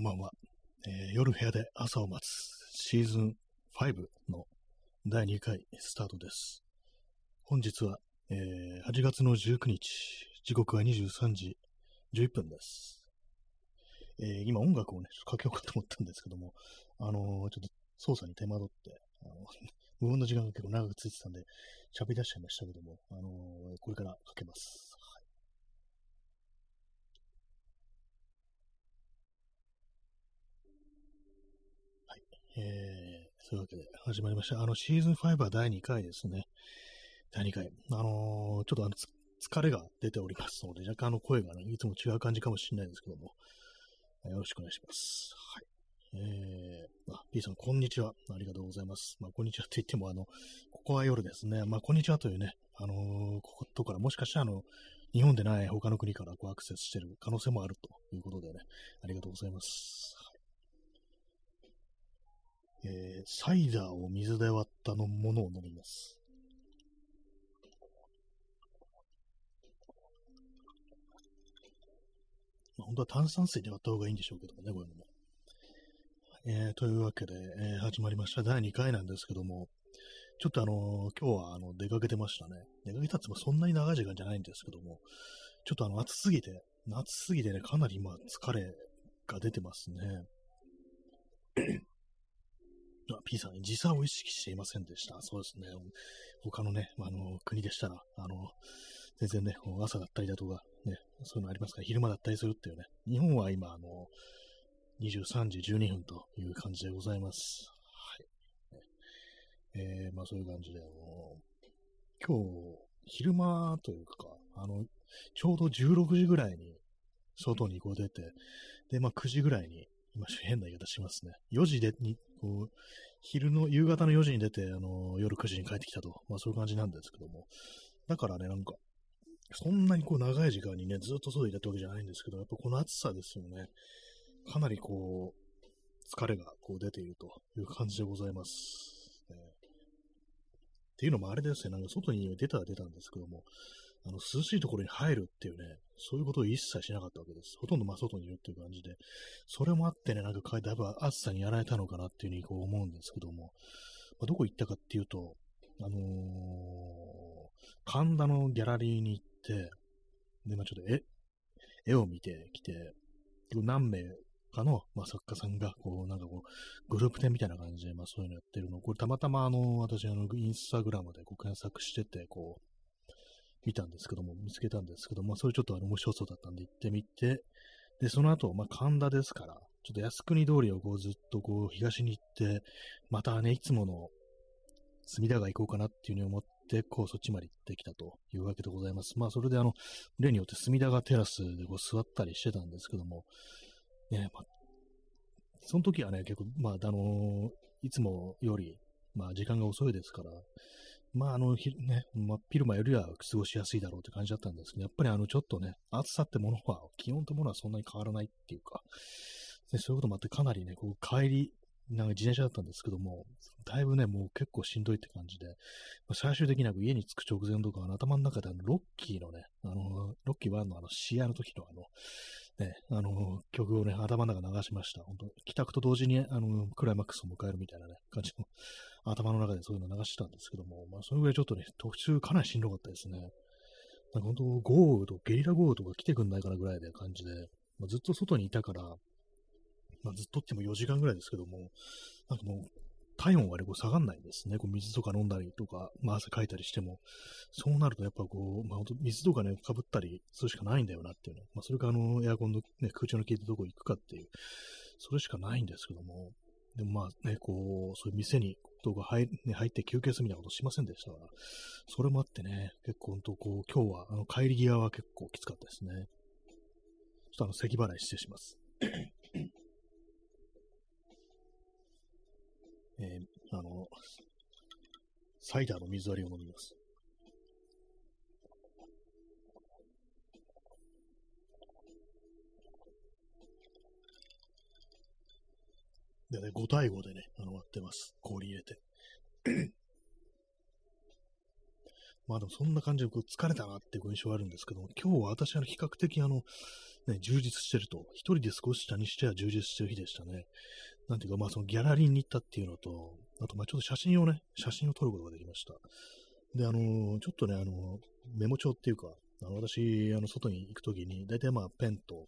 こんばんは、えー夜部屋で朝を待つシーズン5の第2回スタートです。本日は、えー8月の19日、時刻は23時11分です。えー今音楽をね、ちょっとかけようかと思ったんですけども、あのーちょっと操作に手間取って、あの 無言の時間が結構長くついてたんで、喋り出しちゃいましたけども、あのーこれからかけます。えー、そういうわけで始まりました。あの、シーズン5は第2回ですね。第2回。あのーちょっとあの、疲れが出ておりますので、若干あの声がね、いつも違う感じかもしれないんですけども、よろしくお願いします。はい。えー、あ、P さん、こんにちは。ありがとうございます。まあ、こんにちはって言っても、あの、ここは夜ですね。まあ、こんにちはというね、あのーこことから、もしかしたら、あの、日本でない他の国からこうアクセスしてる可能性もあるということでね、ありがとうございます。えーサイダーを水で割ったのものを飲みます。まあ、本当は炭酸水で割った方がいいんでしょうけどもね、こういうのも。えーというわけで、えー始まりました。第2回なんですけども、ちょっとあの今日はあの出かけてましたね。出かけたってもそんなに長い時間じゃないんですけども、ちょっとあの暑すぎて、暑すぎてね、かなり今疲れが出てますね。あ、P さん、時差を意識していませんでした。そうですね。他のね、あの、国でしたら、あの、全然ね、朝だったりだとか、ね、そういうのありますから、昼間だったりするっていうね。日本は今、あの、23時12分という感じでございます。はい。えー、まあそういう感じで、あの、今日、昼間というか、あの、ちょうど16時ぐらいに外にこう出て、で、まあ9時ぐらいに、今変な言い方しますね。4時でに、こう、昼の、夕方の4時に出て、あの、夜9時に帰ってきたと。まあそういう感じなんですけども。だからね、なんか、そんなにこう長い時間にね、ずっと外にいたってわけじゃないんですけど、やっぱこの暑さですよね。かなりこう、疲れがこう出ているという感じでございます。ねっていうのもあれですね、なんか外に出たら出たんですけども、あの涼しいところに入るっていうね、そういうことを一切しなかったわけです。ほとんどま外にいるっていう感じで、それもあってね、なんかだいぶ暑さにやられたのかなっていうふうにこう思うんですけども、まあ、どこ行ったかっていうと、あのー神田のギャラリーに行って、で、まあちょっと絵、絵を見てきて、何名かの、まあ、作家さんが、こう、なんかこう、グループ展みたいな感じで、まあそういうのやってるの、これたまたまあの、私あの、インスタグラムでこう検索してて、こう、見たんですけども、見つけたんですけども、それちょっとあの面白そうだったんで行ってみて、で、その後、まあ神田ですから、ちょっと靖国通りをこうずっとこう東に行って、またね、いつもの隅田川行こうかなっていうふうに思って、こうそっちまで行ってきたというわけでございます。まあそれであの、例によって隅田川テラスでこう座ったりしてたんですけども、ね、まあ、その時はね、結構、まあ、あのいつもより、まあ時間が遅いですから、まあ、あの、ね、まあ、昼間よりは過ごしやすいだろうって感じだったんですけど、やっぱりあの、ちょっとね、暑さってものは、気温ってものはそんなに変わらないっていうか、で、そういうこともあって、かなりね、こう、帰り、なんか自転車だったんですけども、だいぶね、もう結構しんどいって感じで、最終的には家に着く直前とか、頭の中であの、ロッキーのね、あの、ロッキー1のあの、試合の時のあの、ね、あの、曲をね、頭の中流しました。本当帰宅と同時に、あの、クライマックスを迎えるみたいなね、感じの、頭の中でそういうの流してたんですけども、まあ、それぐらいちょっとね、途中かなりしんどかったですね。なんか本当、豪雨とゲリラ豪雨とか来てくんないかなぐらいで感じで、まあ、ずっと外にいたから、まあ、ずっとっても4時間ぐらいですけども、なんかもう、体温がね、こう下がんないんですね。こう水とか飲んだりとか、まあ、汗かいたりしても、そうなるとやっぱこう、まあ、水とかね、かぶったりするしかないんだよなっていうね。まあ、それかあの、エアコンのね、空調の効いたとこ行くかっていう、それしかないんですけども、でもまあね、こう、そういう店に、とか入,、ね、入って休憩するみたいなことしませんでしたから、それもあってね、結構本当こう、今日は、あの、帰り際は結構きつかったですね。ちょっとあの、咳払い失礼します。えー、あの、サイダーの水割りを飲みます。でね、5対5でね、あの割ってます。氷入れて。まあでもそんな感じでこう疲れたなっていう印象があるんですけども、今日は私は比較的あの、ね、充実してると、一人で少し下にしては充実してる日でしたね。なんていうか、まあそのギャラリーに行ったっていうのと、あとまあちょっと写真をね、写真を撮ることができました。で、あのー、ちょっとね、あのー、メモ帳っていうか、あの、私、あの、外に行くときに、大体まあ、ペンと、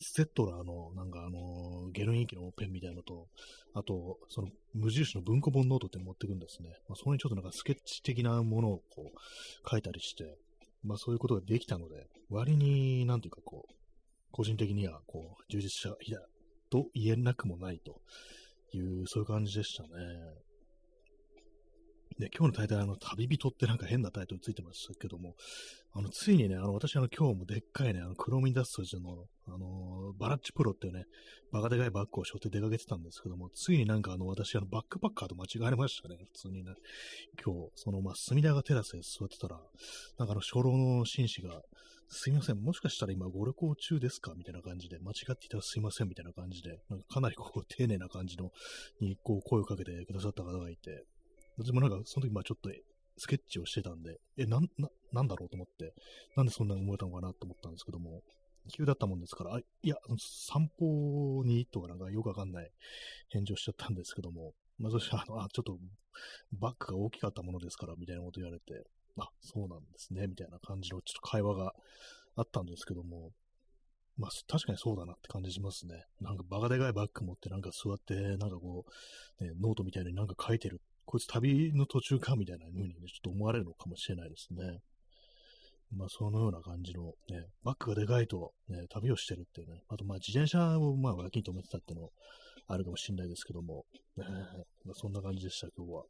ステッドラーの、なんかあの、ゲルインキのペンみたいなのと、あと、その、無印の文庫本ノートって持ってくんですね。まあ、そこにちょっとなんかスケッチ的なものをこう、書いたりして、まあ、そういうことができたので、割に、なんていうかこう、個人的には、こう、充実した日だと言えなくもないという、そういう感じでしたね。で、今日のタイトル、あの、旅人ってなんか変なタイトルついてましたけども、あの、ついにね、あの、私、あの、今日もでっかいね、あの、クロミダストジの、あのバラッチプロっていうね、バカでかいバッグを背負って出かけてたんですけども、ついになんかあの、私、あの、バックパッカーと間違えましたね、普通にね。今日、その、まあ、隅田川テラスで座ってたら、なんかあの、初老の紳士が、すいません、もしかしたら今ご旅行中ですか？みたいな感じで、間違っていたらすいません、みたいな感じで、なんかかなりこう、丁寧な感じの、に、こう、声をかけてくださった方がいて、私もなんか、その時、まあちょっと、スケッチをしてたんで、え、なん、な、なんだろうと思って、なんでそんなに思えたのかなと思ったんですけども、急だったもんですから、あ、いや、散歩にとかなんかよくわかんない返事をしちゃったんですけども、まあ、そしてあの、あ、ちょっとバッグが大きかったものですから、みたいなこと言われて、あ、そうなんですね、みたいな感じのちょっと会話があったんですけども、まあ、確かにそうだなって感じしますね。なんかバカでかいバッグ持ってなんか座って、なんかこう、ね、ノートみたいになんか書いてるこいつ旅の途中かみたいな風にね、ちょっと思われるのかもしれないですね。まあ、そのような感じの、ね、バッグがでかいと、ね、旅をしてるっていうね、あと、まあ、自転車を、まあ、脇に止めてたっていうのあるかもしれないですけども、まあ、そんな感じでした、今日は。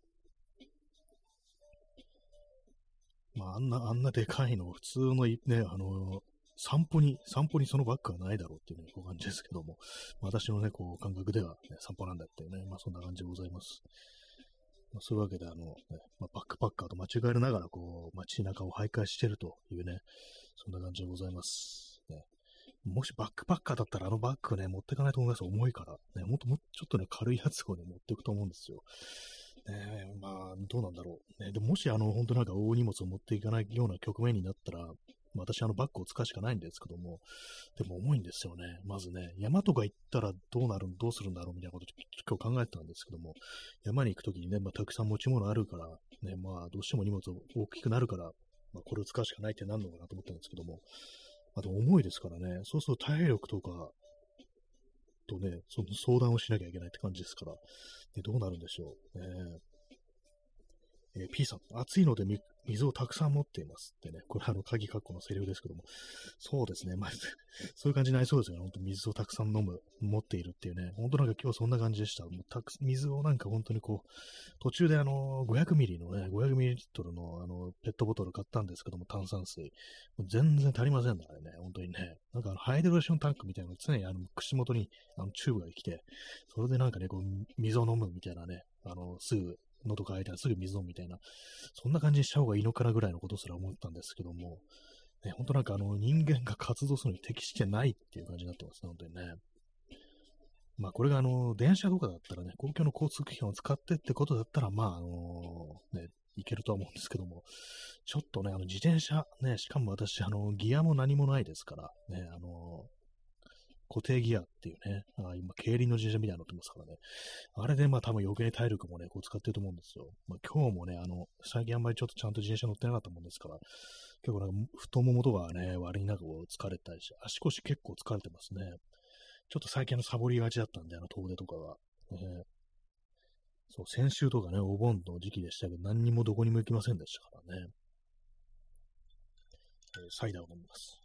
まあ、あんな、あんなでかいの、普通のね、あの、散歩に、散歩にそのバッグはないだろうっていうね、こう感じですけども、私のね、こう、感覚では、ね、散歩なんだっていうね、まあ、そんな感じでございます。まあ、そういうわけで、あの、ねまあ、バックパッカーと間違えながら、こう、街中を徘徊してるというね、そんな感じでございます。ね、もしバックパッカーだったら、あのバッグね、持っていかないと思います。重いから。ね、もっともっとちょっとね、軽いやつをね、持っていくと思うんですよ。ね、まあ、どうなんだろう。ね、でももし、あの、本当なんか大荷物を持っていかないような局面になったら、私、あのバッグを使うしかないんですけども、でも重いんですよね。まずね、山とか行ったらどうなる、どうするんだろうみたいなこと今日考えてたんですけども、山に行くときにね、まあ、たくさん持ち物あるから、ね、まあ、どうしても荷物大きくなるから、まあ、これを使うしかないってなんのかなと思ったんですけども、あと重いですからね、そうすると体力とか、とね、その相談をしなきゃいけないって感じですから、でどうなるんでしょう。ね、えー、P さん、暑いので水をたくさん持っていますってね、これあの、鍵括弧のセリフですけども、そうですね、まあ、そういう感じになりそうですよね、本当水をたくさん飲む、持っているっていうね、本当なんか今日そんな感じでした。もうたく水をなんか本当にこう、途中であの、500ミリのね、500ミリリットルのあの、ペットボトル買ったんですけども、炭酸水。もう全然足りませんね、あれね、本当にね。なんかあの、ハイドローションタンクみたいなのが常にあの、口元にあの、チューブが来て、それでなんかね、こう、水を飲むみたいなね、あの、すぐ喉乾いたらすぐ水飲むみたいな、そんな感じにした方がいいのかなぐらいのことすら思ったんですけども、ね、本当なんかあの人間が活動するのに適してないっていう感じになってますね、本当にね。まあこれがあの、電車とかだったらね、公共の交通機関を使ってってことだったら、まああの、ね、いけるとは思うんですけども、ちょっとね、あの自転車、ね、しかも私、あの、ギアも何もないですから、ね、あの、固定ギアっていうね、あ今、競輪の自転車みたいになってますからね。あれで、まあ多分余計体力もね、こう使ってると思うんですよ。まあ今日もね、あの、最近あんまりちょっとちゃんと自転車乗ってなかったもんですから、結構なんか太ももとかね、割になんかこう疲れたりして、足腰結構疲れてますね。ちょっと最近のサボりがちだったんで、あの遠出とかが。ね、そう、先週とかね、お盆の時期でしたけど、何にもどこにも行きませんでしたからね。えー、サイダーを飲みます。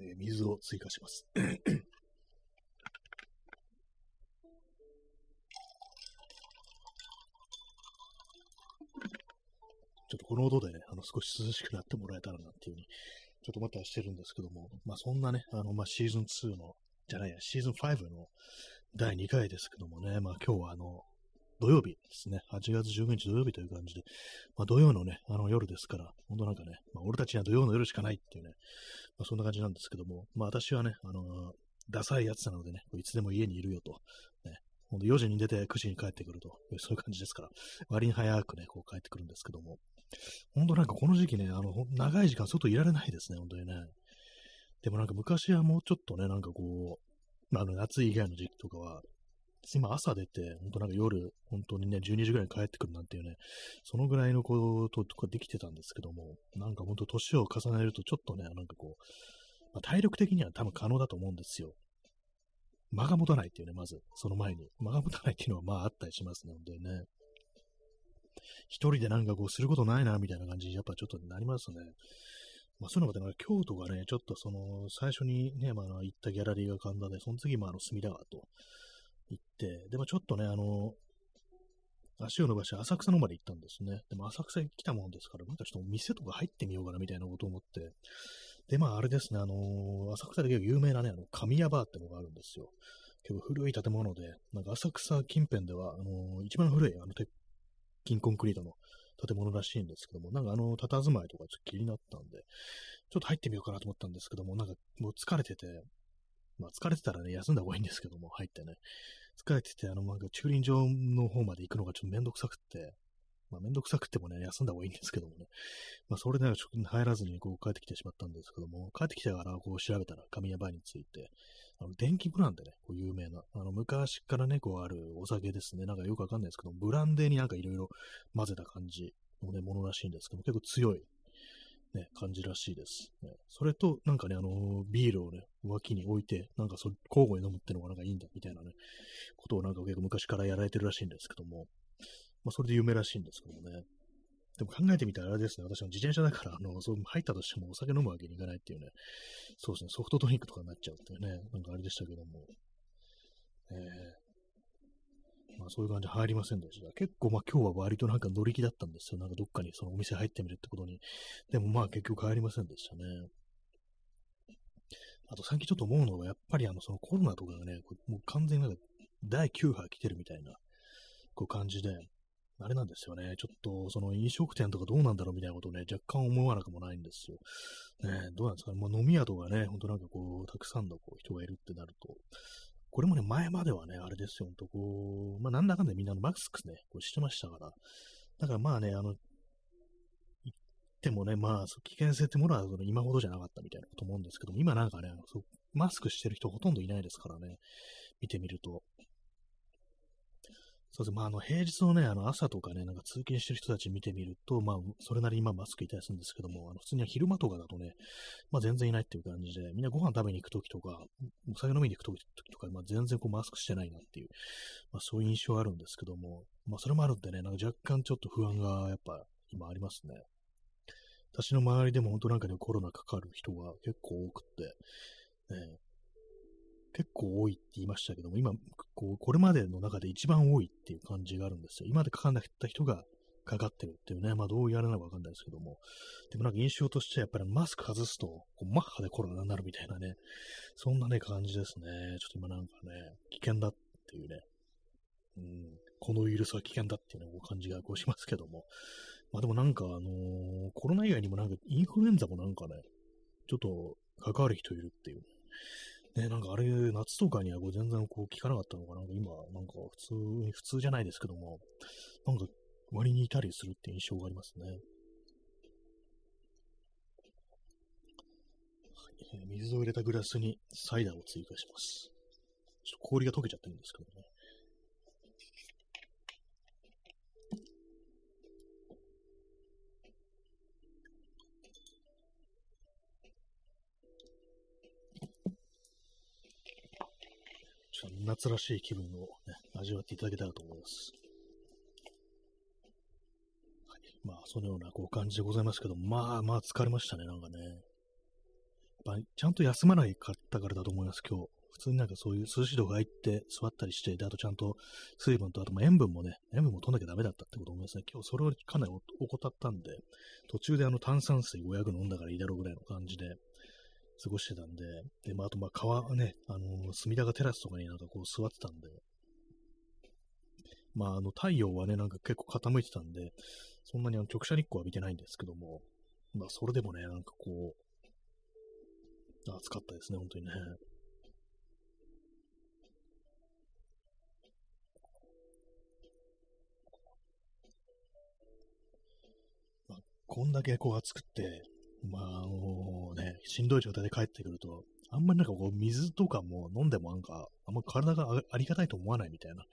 え水を追加します。ちょっとこの音でね、あの少し涼しくなってもらえたらなっていうふうに、ちょっとまたしてるんですけども、まあそんなね、あの、まあシーズン2の、じゃないや、シーズン5の第2回ですけどもね、まあ今日はあの、土曜日ですね。8月19日土曜日という感じで、まあ、土曜のね、あの夜ですから、本当なんかね、まあ、俺たちには土曜の夜しかないっていうね、まあ、そんな感じなんですけども、まあ私はね、あのー、ダサいやつなのでね、いつでも家にいるよと、ね、ほんと4時に出て9時に帰ってくると、そういう感じですから、割に早くね、こう帰ってくるんですけども、本当なんかこの時期ね、あの、長い時間外いられないですね、本当にね。でもなんか昔はもうちょっとね、なんかこう、あの夏以外の時期とかは、今朝出て、本当なんか夜、本当にね、12時ぐらいに帰ってくるなんていうね、そのぐらいのこととかできてたんですけども、なんか本当年を重ねるとちょっとね、なんかこう、まあ、体力的には多分可能だと思うんですよ。間が持たないっていうね、まず、その前に。間が持たないっていうのはまああったりしますね、本当にね。一人でなんかこうすることないな、みたいな感じにやっぱちょっとなりますね。まあそういうのがね、京都がね、ちょっとその、最初にね、まあ行ったギャラリーが神田で、その次もあの隅田川と行って、でもちょっとね、あの、足を伸ばして浅草のまで行ったんですね。でも浅草に来たもんですから、なんかちょっと店とか入ってみようかなみたいなことを思って、で、まああれですね、あのー、浅草で結構有名なね、あの、神谷バーってのがあるんですよ。結構古い建物で、なんか浅草近辺では、あのー、一番古い、あの、鉄筋コンクリートの建物らしいんですけども、なんかあの、佇まいとかちょっと気になったんで、ちょっと入ってみようかなと思ったんですけども、なんかもう疲れてて、まあ疲れてたらね、休んだ方がいいんですけども、入ってね。疲れてて、あの、なんか駐輪場の方まで行くのがちょっとめんどくさくって、まあめんどくさくてもね、休んだ方がいいんですけどもね。まあそれではちょっと入らずにこう帰ってきてしまったんですけども、帰ってきてからこう調べたら神谷バーについて、あの、電気ブランデね、こう有名な、あの、昔からね、こうあるお酒ですね。なんかよくわかんないですけど、ブランデーになんかいろいろ混ぜた感じのね、ものらしいんですけども、結構強いね、感じらしいです。ね、それと、なんかね、あの、ビールをね、脇に置いて、なんかそ交互に飲むってのがなんかいいんだ、みたいなね、ことをなんか結構昔からやられてるらしいんですけども、まあ、それで有名らしいんですけどもね。でも考えてみたらあれですね、私も自転車だから、あの、そう入ったとしてもお酒飲むわけにいかないっていうね、そうですね、ソフトドリンクとかになっちゃうっていうね、なんかあれでしたけども、えー、まあそういう感じ入りませんでした。結構まあ今日は割となんか乗り気だったんですよ。なんかどっかにそのお店入ってみるってことに。でもまあ結局入りませんでしたね。あと最近ちょっと思うのは、やっぱりあのそのコロナとかがね、もう完全になんか第9波来てるみたいなこう感じで、あれなんですよね。ちょっと、その飲食店とかどうなんだろうみたいなことをね、若干思わなくもないんですよ。ね、どうなんですかね。もう飲み宿がね、ほんとなんかこう、たくさんのこう人がいるってなると、これもね、前まではね、あれですよ、ほんとこう、まあ、なんだかんだみんなのマスクね、こうしてましたから。だからまあね、あの、言ってもね、まあ、危険性ってものは今ほどじゃなかったみたいなこと思うんですけども、今なんかね、マスクしてる人ほとんどいないですからね、見てみると。そうですねまあ、あの、平日のね、あの、朝とかね、なんか通勤してる人たち見てみると、まあ、それなりにまあマスクいたりするんですけども、あの、普通には昼間とかだとね、まあ全然いないっていう感じで、みんなご飯食べに行くときとか、お酒飲みに行くときとか、まあ全然こうマスクしてないなっていう、まあそういう印象あるんですけども、まあそれもあるんでね、なんか若干ちょっと不安がやっぱ今ありますね。私の周りでも本当なんかね、コロナかかる人が結構多くって、ね、結構多いって言いましたけども、今、こう、これまでの中で一番多いっていう感じがあるんですよ。今までかかんなかった人がかかってるっていうね、まあどうやらなのかわかんないですけども、でもなんか印象としてはやっぱりマスク外すと、こうマッハでコロナになるみたいなね、そんなね、感じですね。ちょっと今なんかね、危険だっていうね、うん、このウイルスは危険だっていうね、こう感じがこうしますけども、まあでもなんかあのー、コロナ以外にもなんかインフルエンザもなんかね、ちょっと関わる人いるっていう、ねなんかあれ、夏とかにはこう全然こう聞かなかったのかな。今、なんか普通に、普通じゃないですけども、なんか割にいたりするって印象がありますね。はい、水を入れたグラスにサイダーを追加します。ちょっと氷が溶けちゃってるんですけどね。夏らしい気分を、ね、味わっていただけたらと思います。はい、まあ、そのようなこう感じでございますけど、まあまあ疲れましたね、なんかね。やっぱちゃんと休まないかったからだと思います、今日。普通になんかそういう涼しいとこ入って座ったりして、で、あとちゃんと水分と、あとま塩分もね、塩分も取んなきゃダメだったってこと思いますね。今日それをかなり怠ったんで、途中であの炭酸水500飲んだからいいだろうぐらいの感じで、過ごしてたんで、で、まあ、あと、まあ、川ね、あのー、隅田川テラスとかになんかこう座ってたんで、まあ、あの、太陽はね、なんか結構傾いてたんで、そんなにあの直射日光浴びてないんですけども、まあ、それでもね、なんかこう、暑かったですね、本当にね。まあ、こんだけこう暑くて、まあ、あのね、しんどい状態で帰ってくると、あんまりなんかこう、水とかも飲んでもなんか、あんま体がありがたいと思わないみたいな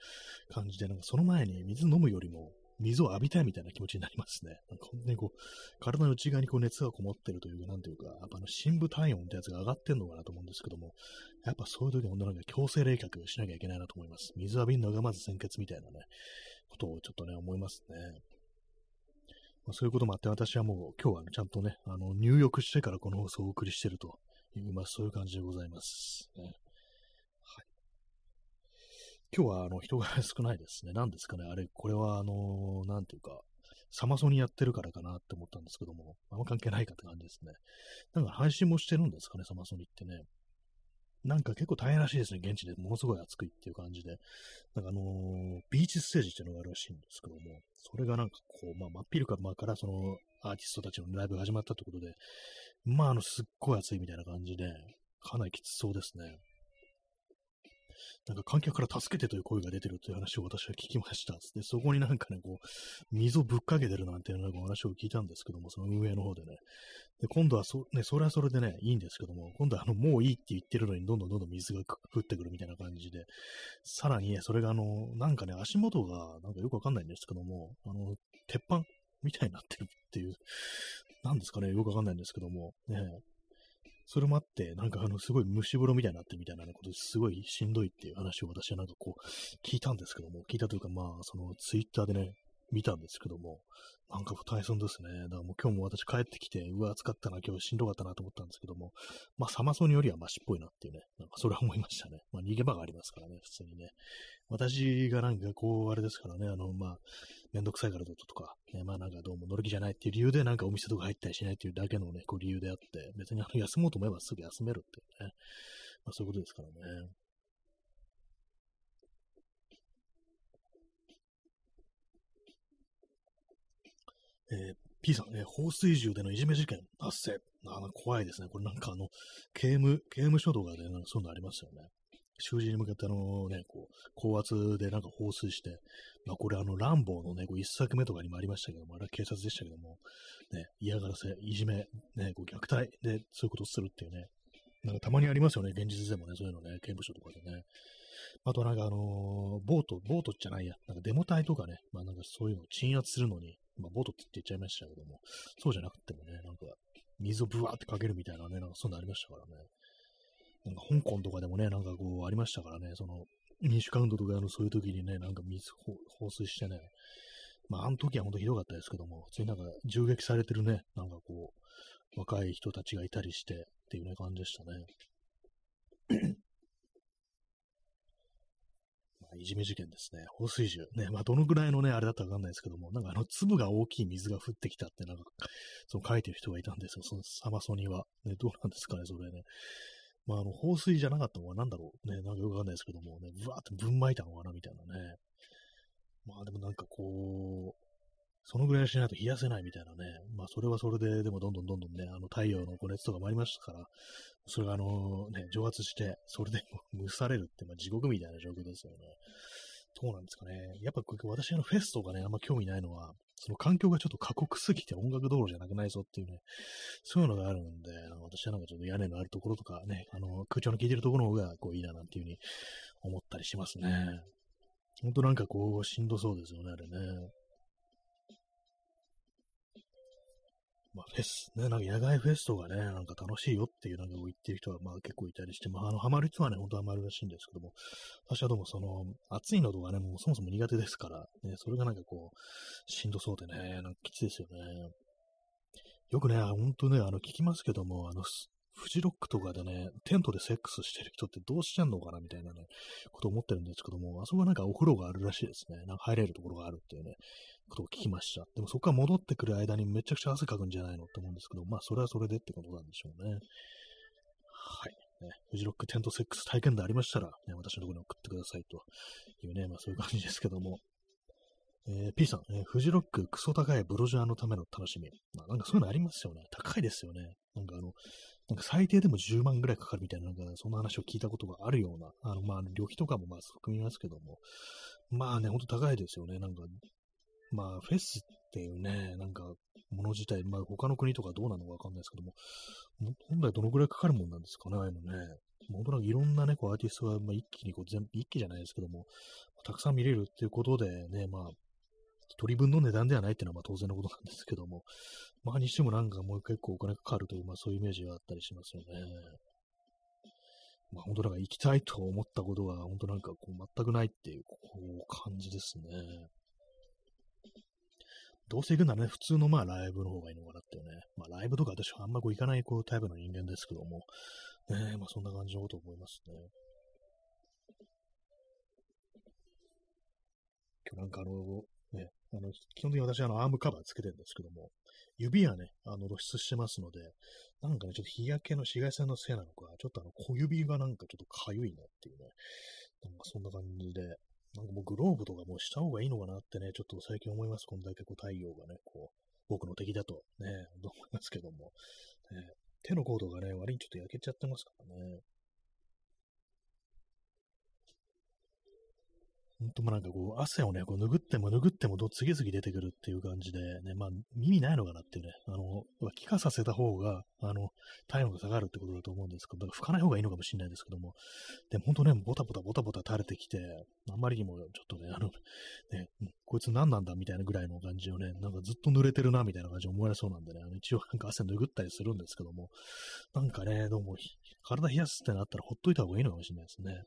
感じで、なんかその前に水飲むよりも、水を浴びたいみたいな気持ちになりますね。なんか本当にこう、体の内側にこう熱がこもってるというか、なんていうか、やっぱあの深部体温ってやつが上がってんのかなと思うんですけども、やっぱそういう時に本当なんか強制冷却しなきゃいけないなと思います。水浴びるのがまず先決みたいなね、ことをちょっとね、思いますね。まあ、そういうこともあって、私はもう今日は、ちゃんとね、あの入浴してからこの放送をお送りしてるという、まあそういう感じでございます。ね、はい。今日はあの人が 少ないですね。何ですかね。あれ、これはあのー、なんていうか、サマソニやってるからかなって思ったんですけども、あんま関係ないかって感じですね。なんか配信もしてるんですかね、サマソニってね。なんか結構大変らしいですね、現地でものすごい暑いっていう感じで。なんかあのー、ビーチステージっていうのがあるらしいんですけども、それがなんかこう、まあ、真っ昼間からそのアーティストたちのライブが始まったってことで、まあ、あの、すっごい暑いみたいな感じで、かなりきつそうですね。なんか観客から助けてという声が出てるという話を私は聞きました。で、そこになんかね、こう、水をぶっかけてるなんていうなんか話を聞いたんですけども、その運営の方でね。で、今度はそ、ね、それはそれでね、いいんですけども、今度はあの、もういいって言ってるのに、どんどんどんどん水が降ってくるみたいな感じで、さらに、それがあの、なんかね、足元が、なんかよくわかんないんですけども、あの、鉄板みたいになってるっていう、なんですかね、よくわかんないんですけども、ね、それもあって、なんかあの、すごい蒸し風呂みたいになってみたいなことすごいしんどいっていう話を私はなんかこう、聞いたんですけども、聞いたというか、まあ、そのツイッターでね、見たんですけども、なんか大変ですね。だからもう今日も私帰ってきて、うわ、暑かったな、今日しんどかったなと思ったんですけども、まあ、サマソニよりはマシっぽいなっていうね、なんかそれは思いましたね。まあ、逃げ場がありますからね、普通にね。私がなんかこう、あれですからね、あの、まあ、めんどくさいからだとか、ね、まあなんかどうも乗る気じゃないっていう理由でなんかお店とか入ったりしないっていうだけのね、こう理由であって、別にあの休もうと思えばすぐ休めるっていうね、まあそういうことですからね。えー、P さん、えー、放水銃でのいじめ事件発生。あの怖いですね。これなんかあの、刑務、刑務所とかでなんかそういうのありますよね。囚人に向けてあのね、こう、高圧でなんか放水して、まあこれあの、ランボーのね、こう一作目とかにもありましたけども、あれは警察でしたけども、ね、嫌がらせ、いじめ、ね、こう虐待でそういうことをするっていうね、なんかたまにありますよね、現実でもね、そういうのね、刑務所とかでね。あとなんかあのー、ボート、ボートじゃないや、なんかデモ隊とかね、まあなんかそういうのを鎮圧するのに、まあボートって言っちゃいましたけども、そうじゃなくてもね、なんか水をブワーってかけるみたいなね、なんかそんなありましたからね。なんか香港とかでもね、なんかこうありましたからね、その民主カウントとかのそういう時にね、なんか水放水してね、まああの時は本当ひどかったですけども、普通になんか銃撃されてるね、なんかこう、若い人たちがいたりしてっていうね、感じでしたね。いじめ事件ですね。放水銃。ね、まあ、どのぐらいのね、あれだったかわかんないですけども、なんかあの、粒が大きい水が降ってきたって、なんか、その書いてる人がいたんですよ。そのサマソニは。ね、どうなんですかね、それね。まあ、あの、放水じゃなかったのは何だろうね、なんかよくわかんないですけどもね、ぶわーってぶんまいたのかなみたいなね。まあでもなんかこう、そのぐらいしないと冷やせないみたいなね。まあそれはそれで、でもどんどんどんどんね、あの太陽の熱とかもありましたから、それがあのね、蒸発して、それで 蒸されるって、まあ地獄みたいな状況ですよね。どうなんですかね。やっぱ私あのフェスとかね、あんま興味ないのは、その環境がちょっと過酷すぎて音楽道路じゃなくないぞっていうね、そういうのがあるんで、私はなんかちょっと屋根のあるところとかね、あの空調の効いてるところの方がこういいななんていうふうに思ったりしますね。ほんとなんかこう、しんどそうですよね、あれね。まあ、フェス、ね、なんか野外フェスとかね、なんか楽しいよっていうなんか言ってる人はまあ結構いたりして、まあ、あの、ハマる人はね、本当ハマるらしいんですけども、私はどうもその、暑いのとかね、もうそもそも苦手ですから、ね、それがなんかこう、しんどそうでね、なんかきついですよね。よくね、本当ね、あの、聞きますけども、あの、フジロックとかでね、テントでセックスしてる人ってどうしてんのかなみたいなね、こと思ってるんですけども、あそこはなんかお風呂があるらしいですね。なんか入れるところがあるっていうね、ことを聞きました。でもそこから戻ってくる間にめちゃくちゃ汗かくんじゃないのって思うんですけど、まあそれはそれでってことなんでしょうね。はい。ね、フジロックテントセックス体験でありましたら、ね、私のところに送ってくださいというね、まあそういう感じですけども。えー、P さん、えー、フジロッククソ高いブロジャーのための楽しみ。まあ、なんかそういうのありますよね。高いですよね。なんかあの、なんか最低でも10万ぐらいかかるみたいな、なんかそんな話を聞いたことがあるような、あの、まあ、旅費とかもまあ含みますけども、まあね、ほんと高いですよね。なんか、まあ、フェスっていうね、なんか、もの自体、まあ、他の国とかどうなのかわかんないですけども、本来どのくらいかかるもんなんですかね、ああいうのね。本当なんかいろんなね、こうアーティストが、まあ、一気にこう全部、一気じゃないですけども、たくさん見れるっていうことでね、まあ、一人分の値段ではないっていうのはまあ当然のことなんですけども、まあにしてもなんかもう結構お金かかるという、まあそういうイメージがあったりしますよね。まあ本当なんか行きたいと思ったことが本当なんかこう全くないっていうこう感じですね。どうせ行くならね、普通のまあライブの方がいいのかなっていうね。まあライブとか私はあんまこう行かないこうタイプの人間ですけども、ね、まあそんな感じのこと思いますね。今日なんかあの、あの、基本的に私あのアームカバーつけてるんですけども、指はね、あの露出してますので、なんかね、ちょっと日焼けの紫外線のせいなのか、ちょっとあの小指がなんかちょっとかゆいなっていうね、なんかそんな感じで、なんかもうグローブとかもうした方がいいのかなってね、ちょっと最近思います。こんだけこう太陽がね、こう、僕の敵だとね、思いますけども、ね、手のコードがね、割にちょっと焼けちゃってますからね。ほんともなんかこう、汗をね、こう拭っても拭っても次々出てくるっていう感じで、ね、まあ、耳ないのかなっていうね、あの、気化させた方が、あの、体温が下がるってことだと思うんですけど、だから拭かない方がいいのかもしれないですけども、でも本当ね、ボタボタボタボタ垂れてきて、あんまりにもちょっとね、あの、ね、こいつ何なんだみたいなぐらいの感じをね、なんかずっと濡れてるなみたいな感じで思われそうなんでね、あの一応なんか汗拭ったりするんですけども、なんかね、どうも体冷やすってなったらほっといた方がいいのかもしれないですね。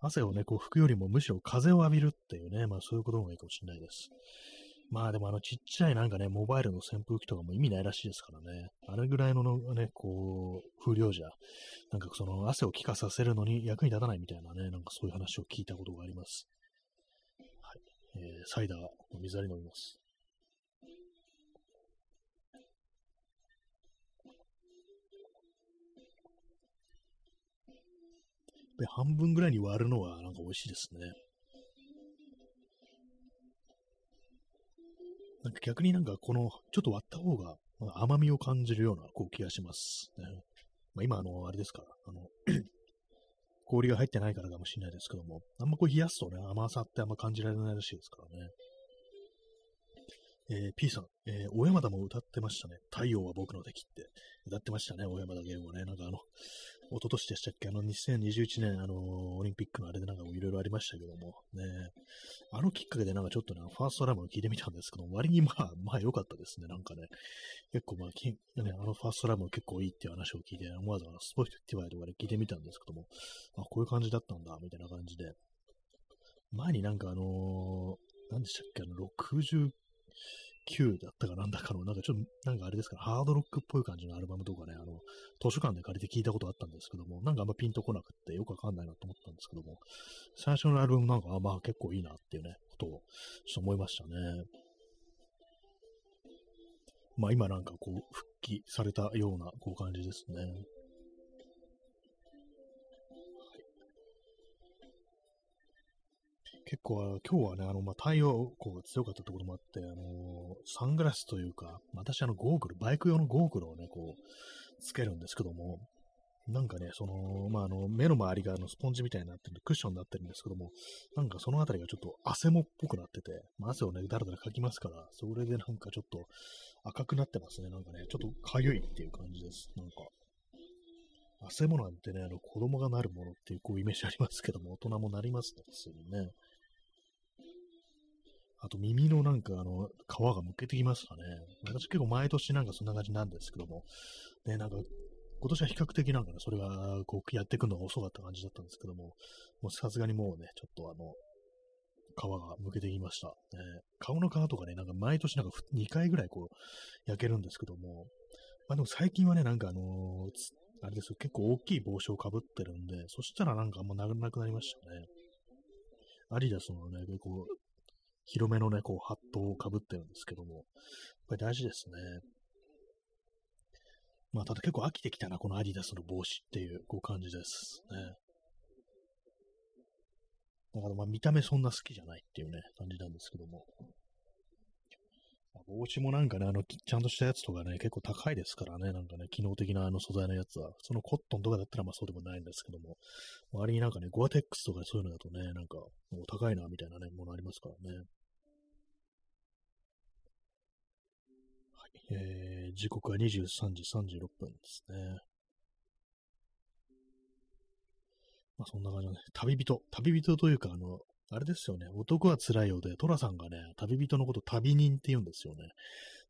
汗をね、こう拭くよりもむしろ風を浴びるっていうね、まあそういうことの方がいいかもしれないです。まあでもあのちっちゃいなんかね、モバイルの扇風機とかも意味ないらしいですからね。あれぐらいのね、こう、風量じゃ、なんかその汗を気化させるのに役に立たないみたいなね、なんかそういう話を聞いたことがあります。はい。えー、サイダー、水割り飲みます。で、半分ぐらいに割るのはなんか美味しいですね。なんか逆になんかこの、ちょっと割った方が甘みを感じるようなこう気がしますね。まあ、今、あの、あれですから、あの 氷が入ってないからかもしれないですけども、あんまこう冷やすとね、甘さってあんま感じられないらしいですからね。えー、P さん、えー、小山田も歌ってましたね。太陽は僕の敵って。歌ってましたね、小山田圭吾ね。なんかあの、一昨年でしたっけ？あの、2021年、あの、オリンピックのあれでなんかいろいろありましたけども、ね。あのきっかけでなんかちょっとね、ファーストアルバムを聞いてみたんですけど、割にまあ、まあ良かったですね。なんかね、結構まあ、きね、あのファーストアルバム結構いいっていう話を聞いて、思わず Spotify とかで聞いてみたんですけども、あ、こういう感じだったんだ、みたいな感じで。前になんかあのー、何でしたっけ？あの、60、9だったかなんだかの、なんかちょっと、なんかあれですかハードロックっぽい感じのアルバムとかね、あの、図書館で借りて聞いたことあったんですけども、なんかあんまピンとこなくってよくわかんないなと思ったんですけども、最初のアルバムなんか、あまあ結構いいなっていうね、ことを、ちょっと思いましたね。まあ今なんかこう、復帰されたような、こう感じですね。結構、今日はね、あの、まあ、太陽光が強かったところもあって、あの、サングラスというか、私、あの、ゴーグル、バイク用のゴーグルをね、こう、つけるんですけども、なんかね、その、まあ、あの、目の周りがあのスポンジみたいになってるクッションになってるんですけども、なんかそのあたりがちょっと汗もっぽくなってて、まあ、汗をね、だらだらかきますから、それでなんかちょっと赤くなってますね。なんかね、ちょっとかゆいっていう感じです。なんか。汗もなんてね、あの、子供がなるものっていうこうイメージありますけども、大人もなりますね、普通にね。あと耳のなんかあの、皮がむけてきますかね。私結構毎年なんかそんな感じなんですけども、ね、なんか今年は比較的なんかね、それがこうやってくのが遅かった感じだったんですけども、もうさすがにもうね、ちょっとあの、皮がむけてきました。ね、顔の皮とかね、なんか毎年なんか2回ぐらいこう焼けるんですけども、まあでも最近はね、なんかあのー、あれですよ、結構大きい帽子をかぶってるんで、そしたらなんかあんまなくなりましたね。アリダスのね、結構広めのね、こう、ハットをかぶってるんですけども、これ大事ですね。まあ、ただ結構飽きてきたな、このアディダスの帽子っていう、こう感じですね。だからまあ見た目そんな好きじゃないっていうね、感じなんですけども。帽子もなんかね、あの、ちゃんとしたやつとかね、結構高いですからね、なんかね、機能的なあの素材のやつは、そのコットンとかだったらまあそうでもないんですけども、周りになんかね、ゴアテックスとかそういうのだとね、なんか、もう高いな、みたいなね、ものありますからね。はい、えー、時刻は23時36分ですね。まあそんな感じのね、旅人、旅人というか、あの、あれですよね。男は辛いようで、トラさんがね、旅人のこと旅人って言うんですよね。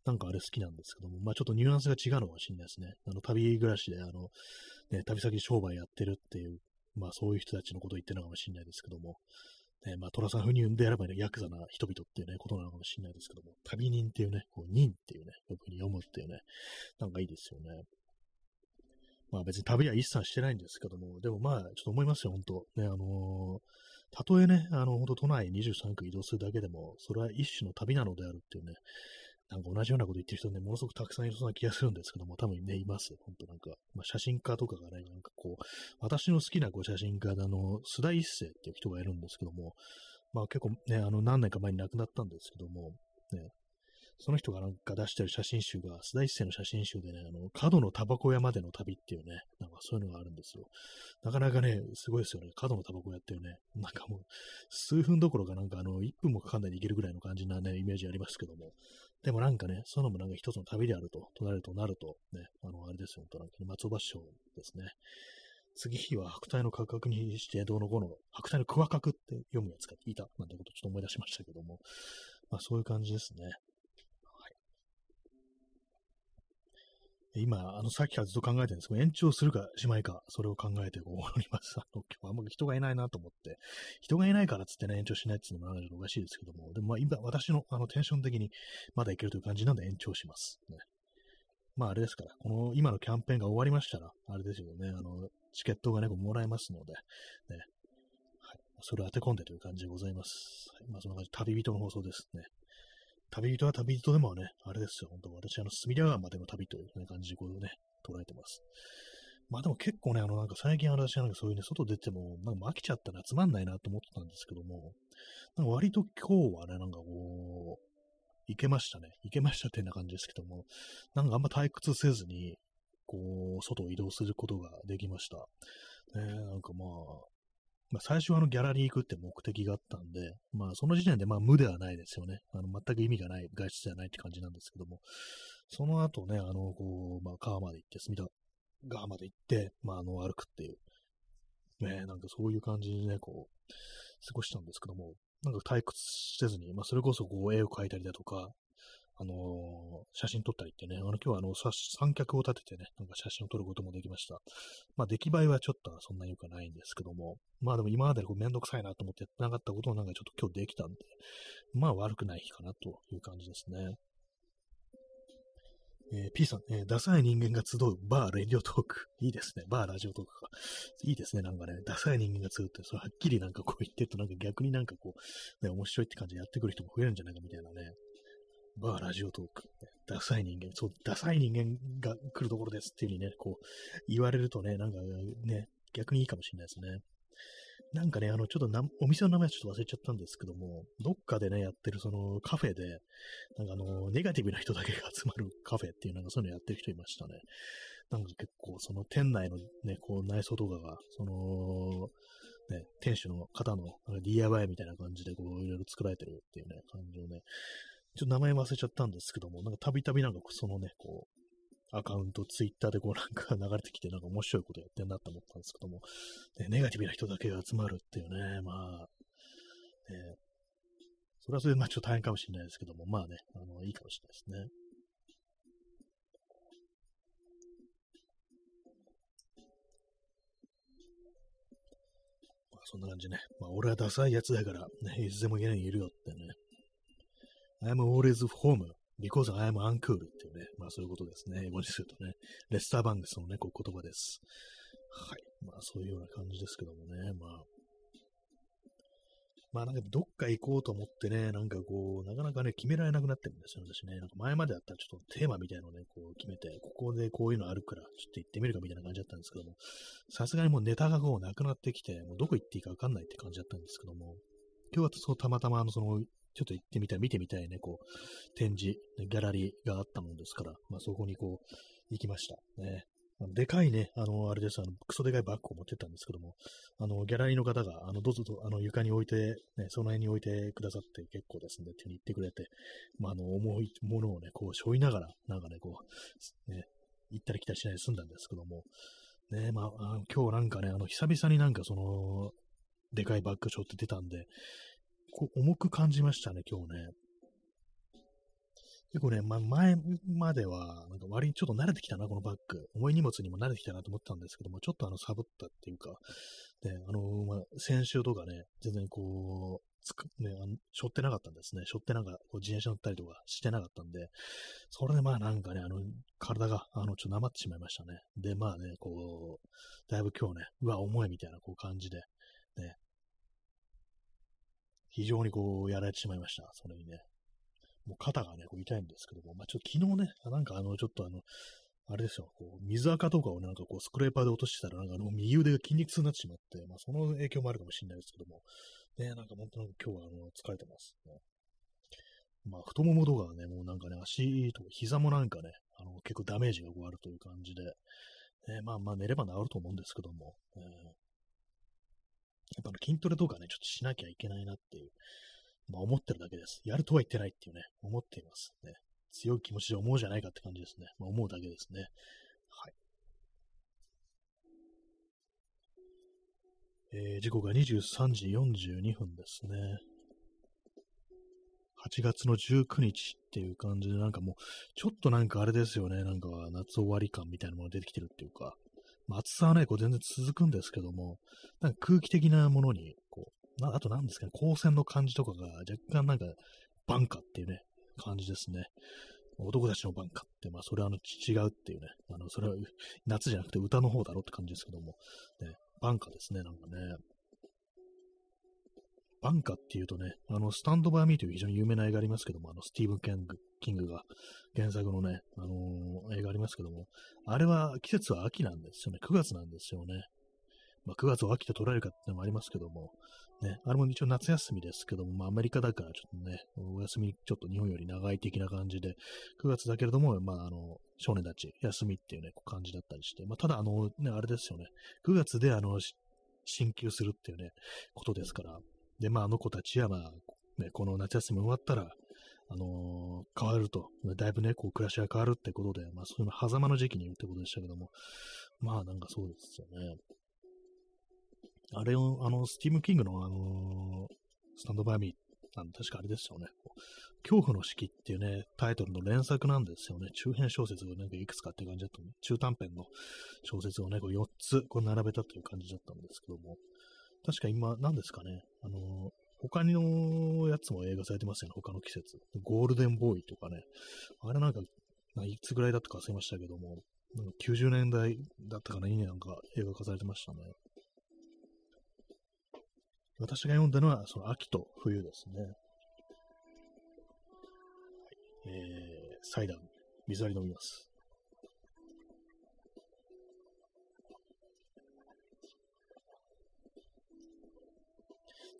なんかあれ好きなんですけども、まあちょっとニュアンスが違うのかもしれないですね。あの、旅暮らしで、あの、ね、旅先商売やってるっていう、まあそういう人たちのことを言ってるのかもしれないですけども、ね、まあトラさん風に言うんであればね、ヤクザな人々っていうね、ことなのかもしれないですけども、旅人っていうね、こう、人っていうね、よく読むっていうね、なんかいいですよね。まあ別に旅は一切してないんですけども、でもまあちょっと思いますよ、本当ね、あのーたとえね、あの、本当都内23区移動するだけでも、それは一種の旅なのであるっていうね、なんか同じようなこと言ってる人ね、ものすごくたくさんいるそうな気がするんですけども、多分ね、います。本当なんか、まあ、写真家とかがね、なんかこう、私の好きなこう写真家で、あの、須田一世っていう人がいるんですけども、まあ結構ね、あの、何年か前に亡くなったんですけども、ね、その人がなんか出してる写真集が、須田一世の写真集でね、あの、角のタバコ屋までの旅っていうね、なんかそういうのがあるんですよ。なかなかね、すごいですよね。角のタバコ屋っていうね、なんかもう、数分どころかなんかあの、1分もかかんないで行けるぐらいの感じなね、イメージありますけども。でもなんかね、そういうのもなんか一つの旅であると、となるとなると、ね、あの、あれですよ、本当なんかね松尾芭蕉ですね。次日は白体の価格にしてどうのこうの、白体のクワ角って読むやつがいたなんてことちょっと思い出しましたけども、まあそういう感じですね。今、あの、さっきからずっと考えてるんですけど、延長するかしまいか、それを考えております。あの、今日あんまり人がいないなと思って、人がいないからっつってね、延長しないっていうのもなんかおかしいですけども、でもまあ今、私のあのテンション的にまだいけるという感じなんで延長します。ね。まああれですから、この今のキャンペーンが終わりましたら、あれですよね、あの、チケットがね、もらえますので、ね。はい。それを当て込んでという感じでございます。まあそんな感じ、旅人の放送ですね。旅人は旅人でもね、あれですよ、本当私、あの、隅田川までの旅という、ね、感じでこうね、捉えてます。まあでも結構ね、あの、なんか最近私はなんかそういうね、外出ても、なんか飽きちゃったな、つまんないなと思ってたんですけども、なんか割と今日はね、なんかこう、行けましたね。行けましたってな感じですけども、なんかあんま退屈せずに、こう、外を移動することができました。えー、なんかまあ、まあ、最初はあのギャラリー行くって目的があったんで、まあその時点でまあ無ではないですよね。あの全く意味がない外出じゃないって感じなんですけども、その後ね、あの、こう、まあ川まで行って、隅田川まで行って、まああの歩くっていう、ね、なんかそういう感じにね、こう、過ごしたんですけども、なんか退屈せずに、まあそれこそこう絵を描いたりだとか、あのー、写真撮ったりってね、あの、今日はあの、三脚を立ててね、なんか写真を撮ることもできました。まあ、出来栄えはちょっとそんなに良くないんですけども、まあでも今までこうめんどくさいなと思ってやってなかったことをなんかちょっと今日できたんで、まあ悪くない日かなという感じですね。えー、P さん、えー、ダサい人間が集うバーレディオトーク。いいですね。バーラジオトークか。いいですね。なんかね、ダサい人間が集うって、それはっきりなんかこう言ってると、なんか逆になんかこう、ね、面白いって感じでやってくる人も増えるんじゃないかみたいなね、バーラジオトーク。ダサい人間、そう、ダサい人間が来るところですっていう風にね、こう、言われるとね、なんかね、逆にいいかもしれないですね。なんかね、あの、ちょっとな、お店の名前はちょっと忘れちゃったんですけども、どっかでね、やってるそのカフェで、なんかあの、ネガティブな人だけが集まるカフェっていう、なんかそういうのやってる人いましたね。なんか結構、その店内のね、こう内装とかが、その、ね、店主の方の DIY みたいな感じでこういろいろ作られてるっていうね、感じをね、ちょっと名前忘れちゃったんですけども、なんかたびたびなんかそのね、こう、アカウント、ツイッターでこう なんか流れてきて、なんか面白いことやってんなと思ったんですけども、ね、ネガティブな人だけが集まるっていうね、まあ、ね、それはそれでまあちょっと大変かもしれないですけども、まあね、あの、いいかもしれないですね。まあ、そんな感じね。まあ、俺はダサいやつだから、ね、いつでも家にいるよってね。I'm always home because I am uncool っていうね、まあそういうことですね。英語にするとね。レスターバングスのね、こう言葉です。はい。まあそういうような感じですけどもね。まあ。まあなんかどっか行こうと思ってね、なんかこう、なかなかね、決められなくなってるんですよ、私ね。なんか前まであったらちょっとテーマみたいのをね、こう決めて、ここでこういうのあるから、ちょっと行ってみるかみたいな感じだったんですけども、さすがにもうネタがこうなくなってきて、もうどこ行っていいかわかんないって感じだったんですけども、今日はそうたまたまあのその、ちょっと行ってみたい、見てみたいね、こう、展示、ギャラリーがあったもんですから、まあそこにこう、行きました。ね。でかいね、あの、あれです、あの、クソでかいバッグを持ってったんですけども、あの、ギャラリーの方が、あの、どうぞと、あの、床に置いて、ね、その辺に置いてくださって結構ですね、手に入ってくれて、まあ、あの、重いものをね、こう、背負いながら、なんかね、こう、ね、行ったり来たりしないで済んだんですけども、ね、まあ、あ今日なんかね、あの、久々になんかその、でかいバッグ背負って出たんで、こう重く感じましたね、今日ね。結構ね、ま、前までは、なんか割にちょっと慣れてきたな、このバッグ。重い荷物にも慣れてきたなと思ったんですけども、ちょっとあの、サボったっていうか、で、あの、ま、先週とかね、全然こう、つく、ね、あの、背負ってなかったんですね。背負ってなんか、こう自転車乗ったりとかしてなかったんで、それでまあなんかね、あの、体が、あの、ちょっとなまってしまいましたね。で、まあね、こう、だいぶ今日ね、うわ、重いみたいなこう感じで、ね、非常にこう、やられてしまいました。それにね。もう肩がね、こう痛いんですけども、まあ、ちょっと昨日ね、なんかあの、ちょっとあの、あれですよ、こう、水垢とかを、なんかこう、スクレーパーで落としてたら、なんかあの、右腕が筋肉痛になってしまって、まあ、その影響もあるかもしれないですけども、ね、なんか本当に今日はあの、疲れてます、ね。まあ、太ももとかね、もうなんかね、足とか膝もなんかね、あの、結構ダメージがこうあるという感じで、ね、まあまあ寝れば治ると思うんですけども、えー、やっぱ筋トレとかね、ちょっとしなきゃいけないなっていう、まあ、思ってるだけです。やるとは言ってないっていうね、思っています。ね、強い気持ちで思うじゃないかって感じですね。まあ、思うだけですね。はい。えー、時刻が23時42分ですね。8月の19日っていう感じで、なんかもう、ちょっとなんかあれですよね、なんか夏終わり感みたいなものが出てきてるっていうか、暑さはね、こう全然続くんですけども、なんか空気的なものに、こうあと何ですかね、光線の感じとかが若干なんか、バンカっていうね、感じですね。男たちのバンカって、まあ、それはあの、違うっていうね、あの、それは夏じゃなくて歌の方だろって感じですけども、ね、バンカですね、なんかね。バンカっていうとね、あの、スタンドバーミーという非常に有名な映画ありますけども、あの、スティーブン・キングキングが原作のね、あのー、映画ありますけども、あれは季節は秋なんですよね、9月なんですよね。まあ、9月を秋と捉えるかっていうのもありますけども、ね、あれも一応夏休みですけども、まあ、アメリカだからちょっとね、お休みちょっと日本より長い的な感じで、9月だけれども、まあ、あの、少年たち休みっていうね、感じだったりして、まあ、ただ、あの、ね、あれですよね、9月で、あの、進級するっていうね、ことですから、で、まあ、あの子たちは、まあ、ね、この夏休み終わったら、あのー、変わると、だいぶね、こう、暮らしが変わるってことで、まあ、そういうの、狭間の時期に言うってことでしたけども、まあ、なんかそうですよね。あれを、あの、スティーム・キングの、あのー、スタンドバイミー、あの確かあれですよね。恐怖の式っていうね、タイトルの連作なんですよね。中編小説をなんかいくつかって感じだった中短編の小説をね、こう4つこう並べたという感じだったんですけども、確か今、何ですかね、あの、他のやつも映画されてますよね、他の季節。ゴールデンボーイとかね。あれなんか、いつぐらいだったか忘れましたけども、なんか90年代だったかな、いいね、なんか映画化されてましたね。私が読んだのは、その秋と冬ですね。はい、えー、サイダー、水割り飲みます。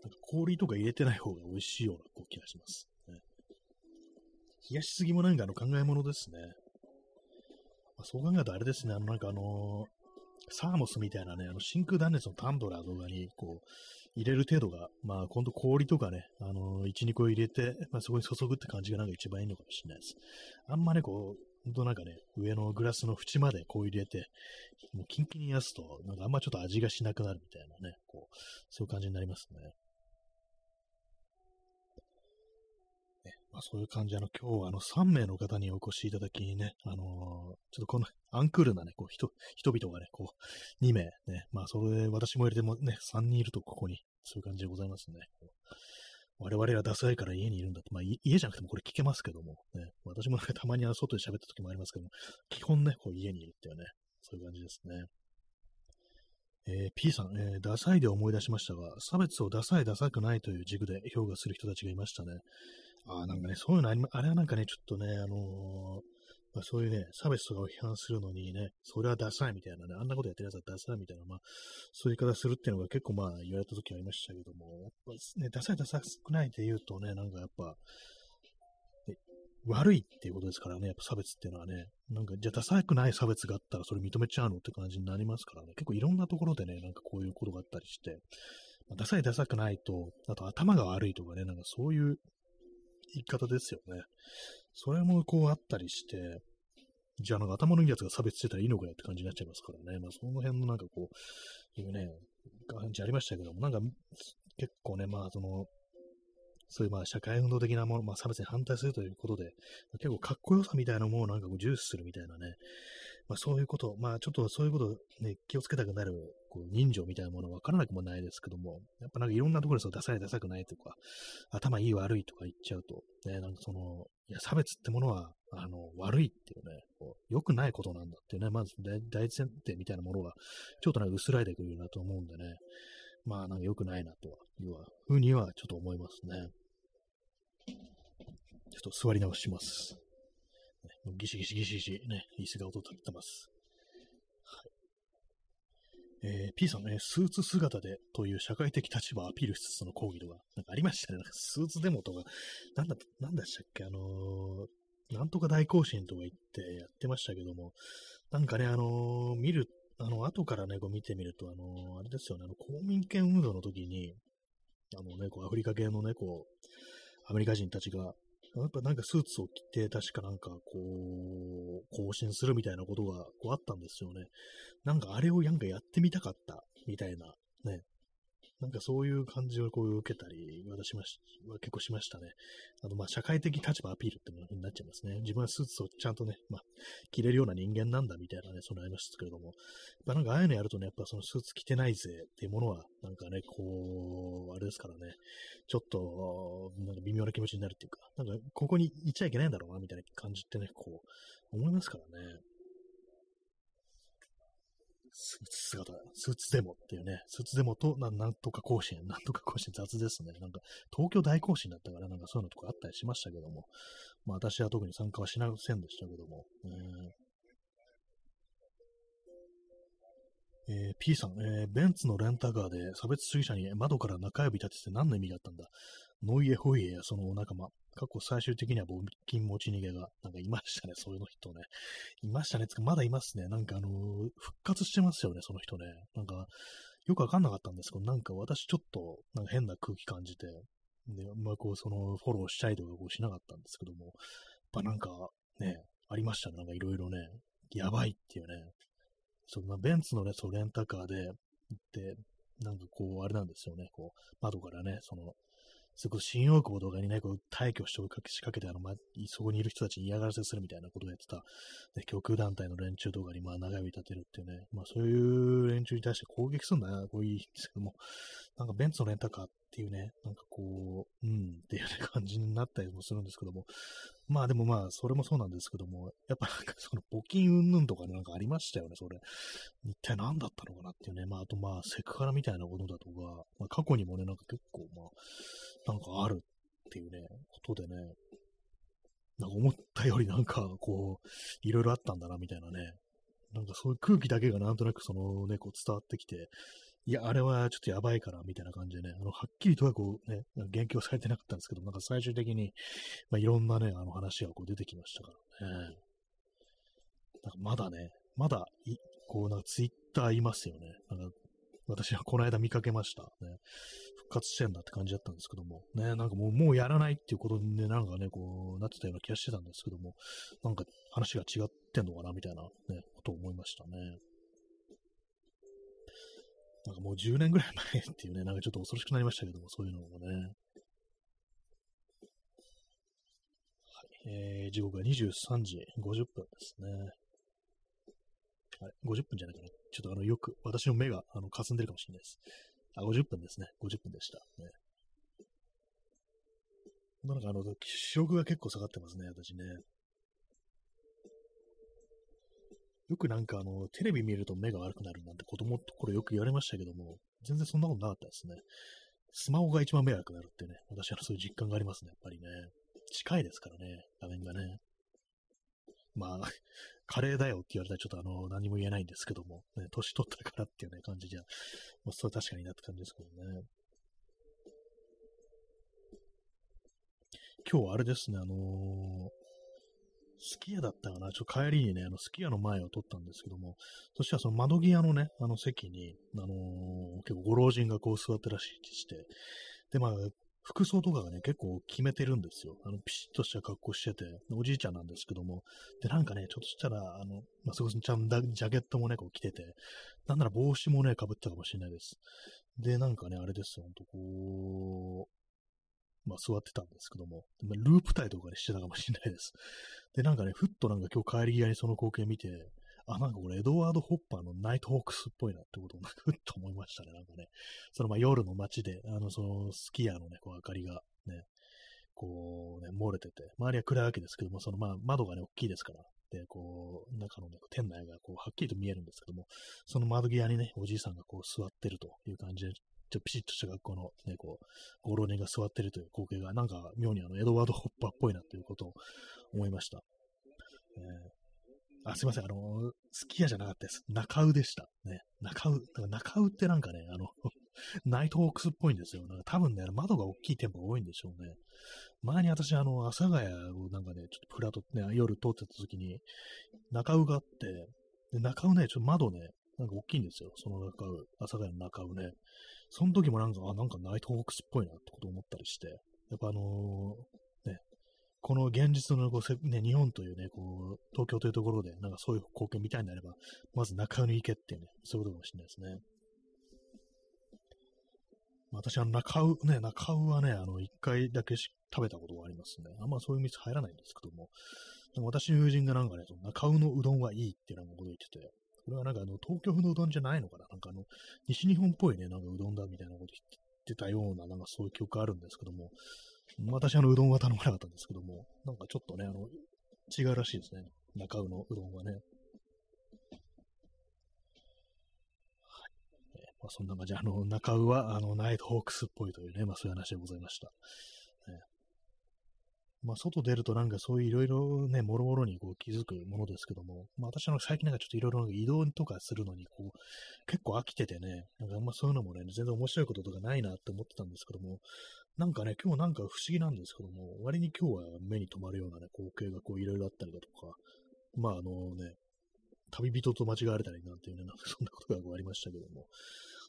なんか氷とか入れてない方が美味しいようなこう気がします、ね。冷やしすぎもなんかあの考え物ですね。まあ、そう考えるとあれですね、あのなんかあのー、サーモスみたいなね、あの真空断熱のタンブラーとかに、こう、入れる程度が、まあ、今度氷とかね、あのー、1、2個入れて、まあ、そこに注ぐって感じがなんか一番いいのかもしれないです。あんまね、こう、本当なんかね、上のグラスの縁までこう入れて、もうキンキンに冷やすと、なんかあんまちょっと味がしなくなるみたいなね、こう、そういう感じになりますね。まあ、そういう感じで、あの、今日はあの、3名の方にお越しいただきにね、あのー、ちょっとこのアンクールなね、こう、人、人々がね、こう、2名ね、まあ、それで私も入れてもね、3人いるとここに、そういう感じでございますね。我々はダサいから家にいるんだって、まあ家じゃなくてもこれ聞けますけども、ね、私もなんかたまに外で喋った時もありますけども、基本ね、こう家にいるっていうね、そういう感じですね。えー、P さん、えー、ダサいで思い出しましたが、差別をダサいダサくないという軸で評価する人たちがいましたね。あ、なんかね、そういうのあり、あれはなんかね、ちょっとね、あのー、ま、そういうね、差別とかを批判するのにね、それはダサいみたいなね、あんなことやってるやつはダサいみたいな、まあ、そういう言い方するっていうのが結構まあ言われた時ありましたけども、やっぱね、ダサいダサくないって言うとね、なんかやっぱ、悪いっていうことですからね、やっぱ差別っていうのはね、なんか、じゃあダサくない差別があったらそれ認めちゃうのって感じになりますからね、結構いろんなところでね、なんかこういうことがあったりして、まあ、ダサいダサくないと、あと頭が悪いとかね、なんかそういう言い方ですよね。それもこうあったりして、じゃあなんか頭のいいやつが差別してたらいいのかよって感じになっちゃいますからね。まあその辺のなんかこう、いうね、感じありましたけども、なんか結構ね、まあその、そういうまあ社会運動的なもの、まあ差別に反対するということで、結構かっこよさみたいなものをなんかこう重視するみたいなね、まあそういうこと、まあちょっとそういうことね、気をつけたくなるこう人情みたいなものはわからなくもないですけども、やっぱなんかいろんなところでそうダサいダサくないとか、頭いい悪いとか言っちゃうと、ね、なんかその、いや差別ってものは、あの、悪いっていうね、こう良くないことなんだっていうね、まず大前提みたいなものが、ちょっとなんか薄らいでくるなと思うんでね、まあなんか良くないなというふうにはちょっと思いますね。ちょっと座り直します。ギシギシギシギシね、椅子が音を立ってます。えー、P さん、ね、スーツ姿でという社会的立場をアピールしつつの講義とか、なんかありましたね。なんかスーツデモとか、なんだ、なんでしたっけ、あのー、なんとか大行進とか言ってやってましたけども、なんかね、あのー、見る、あの、後からね、こう見てみると、あの、あれですよね、あの、公民権運動の時に、あのね、こう、アフリカ系のね、こう、アメリカ人たちが、やっぱなんかスーツを着て、確かなんかこう、更新するみたいなことがこうあったんですよね。なんかあれをなんかやってみたかったみたいなね、なんかそういう感じをこう受けたり、私は結構しましたね。あの、ま、社会的立場アピールっていうのになっちゃいますね。自分はスーツをちゃんとね、まあ、着れるような人間なんだみたいなね、そのありましたけれども、やっなんかああいうのやるとね、やっぱそのスーツ着てないぜっていうものは、なんかね、こう、あれですからね、ちょっと、なんか微妙な気持ちになるっていうか、なんかここにいちゃいけないんだろうな、みたいな感じってね、こう、思いますからね。スーツ姿、スーツデモっていうね、スーツデモとななんとか更新、なんとか更新雑ですね。なんか、東京大更新だったから、なんかそういうのとかあったりしましたけども、まあ私は特に参加はしませんでしたけども、えー。えー、P さん、えー、ベンツのレンタカーで差別主義者に窓から中指立てて何の意味があったんだ？ノイエホイエやそのお仲間、過去最終的には募金持ち逃げが、なんかいましたね、そういうの人ね。いましたね、つかまだいますね。なんかあのー、復活してますよね、その人ね。なんか、よくわかんなかったんですけど、なんか私ちょっと、なんか変な空気感じて、で、まあこう、その、フォローしたいとかこうしなかったんですけども、やっぱなんか、ね、ありましたね、なんかいろいろね、やばいっていうね。そんなベンツのね、そうレンタカーで行って、なんかこう、あれなんですよね、こう、窓からね、その、そこ新大久保とかにね、こう、退去して仕掛けて、あの、ま、そこにいる人たちに嫌がらせするみたいなことをやってた、ね、極右団体の連中とかに、まあ、長指立てるっていうね、まあ、そういう連中に対して攻撃するんだな、こういいん ですけども、なんかベンツのレンタカーっていうね、なんかこう、うん、っていう、感じになったりもするんですけども、まあでもまあ、それもそうなんですけども、やっぱなんかその募金云々とかなんかありましたよね、それ。一体何だったのかなっていうね、まああとまあ、セクハラみたいなことだとか、まあ過去にもね、なんか結構まあ、なんかあるっていうね、ことでね、なんか思ったよりなんかこう、いろいろあったんだなみたいなね、なんかそういう空気だけがなんとなくそのね、こう伝わってきて、いや、あれはちょっとやばいから、みたいな感じでね、あの、はっきりとはこうね、言及されてなかったんですけど、なんか最終的に、まあ、いろんなね、あの話がこう出てきましたからね。なんかまだね、まだ、こう、なんかツイッターいますよね。なんか、私はこの間見かけました。ね。復活してんだって感じだったんですけども、ね、なんかもう、もうやらないっていうことで、ね、なんかね、こう、なってたような気がしてたんですけども、なんか話が違ってんのかな、みたいなね、ことを思いましたね。なんかもう10年ぐらい前っていうね、なんかちょっと恐ろしくなりましたけども、そういうのもね。はい、えー、時刻は23時50分ですね。はい、50分じゃないかな。ちょっとあの、よく、私の目が、あの、霞んでるかもしれないです。あ、50分ですね。50分でした。ね。なんかあの、視力が結構下がってますね、私ね。よくなんかあの、テレビ見ると目が悪くなるなんて子供の頃よく言われましたけども、全然そんなことなかったですね。スマホが一番目が悪くなるってね、私はそういう実感がありますね、やっぱりね。近いですからね、画面がね。まあ、カレーだよって言われたらちょっとあの、何も言えないんですけども、ね、年取ったからっていうね、感じじゃ、まあ、それは確かになって感じですけどね。今日はあれですね、あのー、すき家だったかな？ちょっと帰りにね、あの、すき家の前を撮ったんですけども、そしたらその窓際のね、あの席に、あのー、結構ご老人がこう座ってらしして、で、まあ、服装とかがね、結構決めてるんですよ。あの、ピシッとした格好してて、おじいちゃんなんですけども、で、なんかね、ちょっとしたら、あの、まあ、そこそちゃんだ、ジャケットもね、こう着てて、なんなら帽子もね、被ったかもしれないです。で、なんかね、あれですよ、ほんとこう、まあ、座ってたんですけども、ループタイとかにしてたかもしれないです。で、なんかね、ふっとなんか今日帰り際にその光景見て、あ、なんかこれエドワード・ホッパーのナイトホークスっぽいなってことを ふっと思いましたね。なんかね、そのまあ夜の街で、あの、そのスキヤのね、こう明かりがね、こうね、漏れてて、周りは暗いわけですけども、そのまあ窓がね、大きいですから、で、こう、中のね、店内がこう、はっきりと見えるんですけども、その窓際にね、おじいさんがこう座ってるという感じで、ちょピシッとした学校のね、こう、ご老人が座ってるという光景が、なんか妙にあの、エドワード・ホッパーっぽいなということを思いました。えーあ、すいません。あの、すき家じゃなかったです。中尾でした。ね。中尾、中尾ってなんかね、あの、ナイトホークスっぽいんですよ。なんか多分ね、窓が大きい店舗が多いんでしょうね。前に私、あの、阿佐ヶ谷をなんかね、ちょっとプラト、ね、夜通ってた時に、中尾があって、で中尾ね、ちょっと窓ね、なんか大きいんですよ。その中尾、阿佐ヶ谷の中尾ね。その時もなんか、あ、なんかナイトホークスっぽいなってこと思ったりして、やっぱあのー、ね、この現実のこう、ね、日本というね、こう、東京というところで、なんかそういう光景見たいんであれば、まず中尾に行けっていうね、そういうことかもしれないですね。私は中尾、ね、中尾はね、あの、一回だけ食べたことがありますね。あんまそういう店入らないんですけども、でも私の友人がなんかね、その中尾のうどんはいいってなんかこと言ってて、これはなんかあの、東京風のうどんじゃないのかな？なんかあの、西日本っぽいね、なんかうどんだみたいなこと言ってたような、なんかそういう記憶あるんですけども、私、あの、うどんは頼まなかったんですけども、なんかちょっとね、あの、違うらしいですね。中尾のうどんはね。はい。まあ、そんな感じ、あの、中尾は、あの、ナイトホークスっぽいというね、まあ、そういう話でございました。まあ、外出るとなんかそういういろいろね、もろもろにこう気づくものですけども、まあ、私は最近なんかちょっといろいろ移動とかするのに、こう、結構飽きててね、なんかあんまそういうのもね、全然面白いこととかないなって思ってたんですけども、なんかね、今日なんか不思議なんですけども、割に今日は目に留まるようなね、光景がこういろいろあったりだとか、まああのね、旅人と間違われたりなんていうね、なんかそんなことがありましたけども、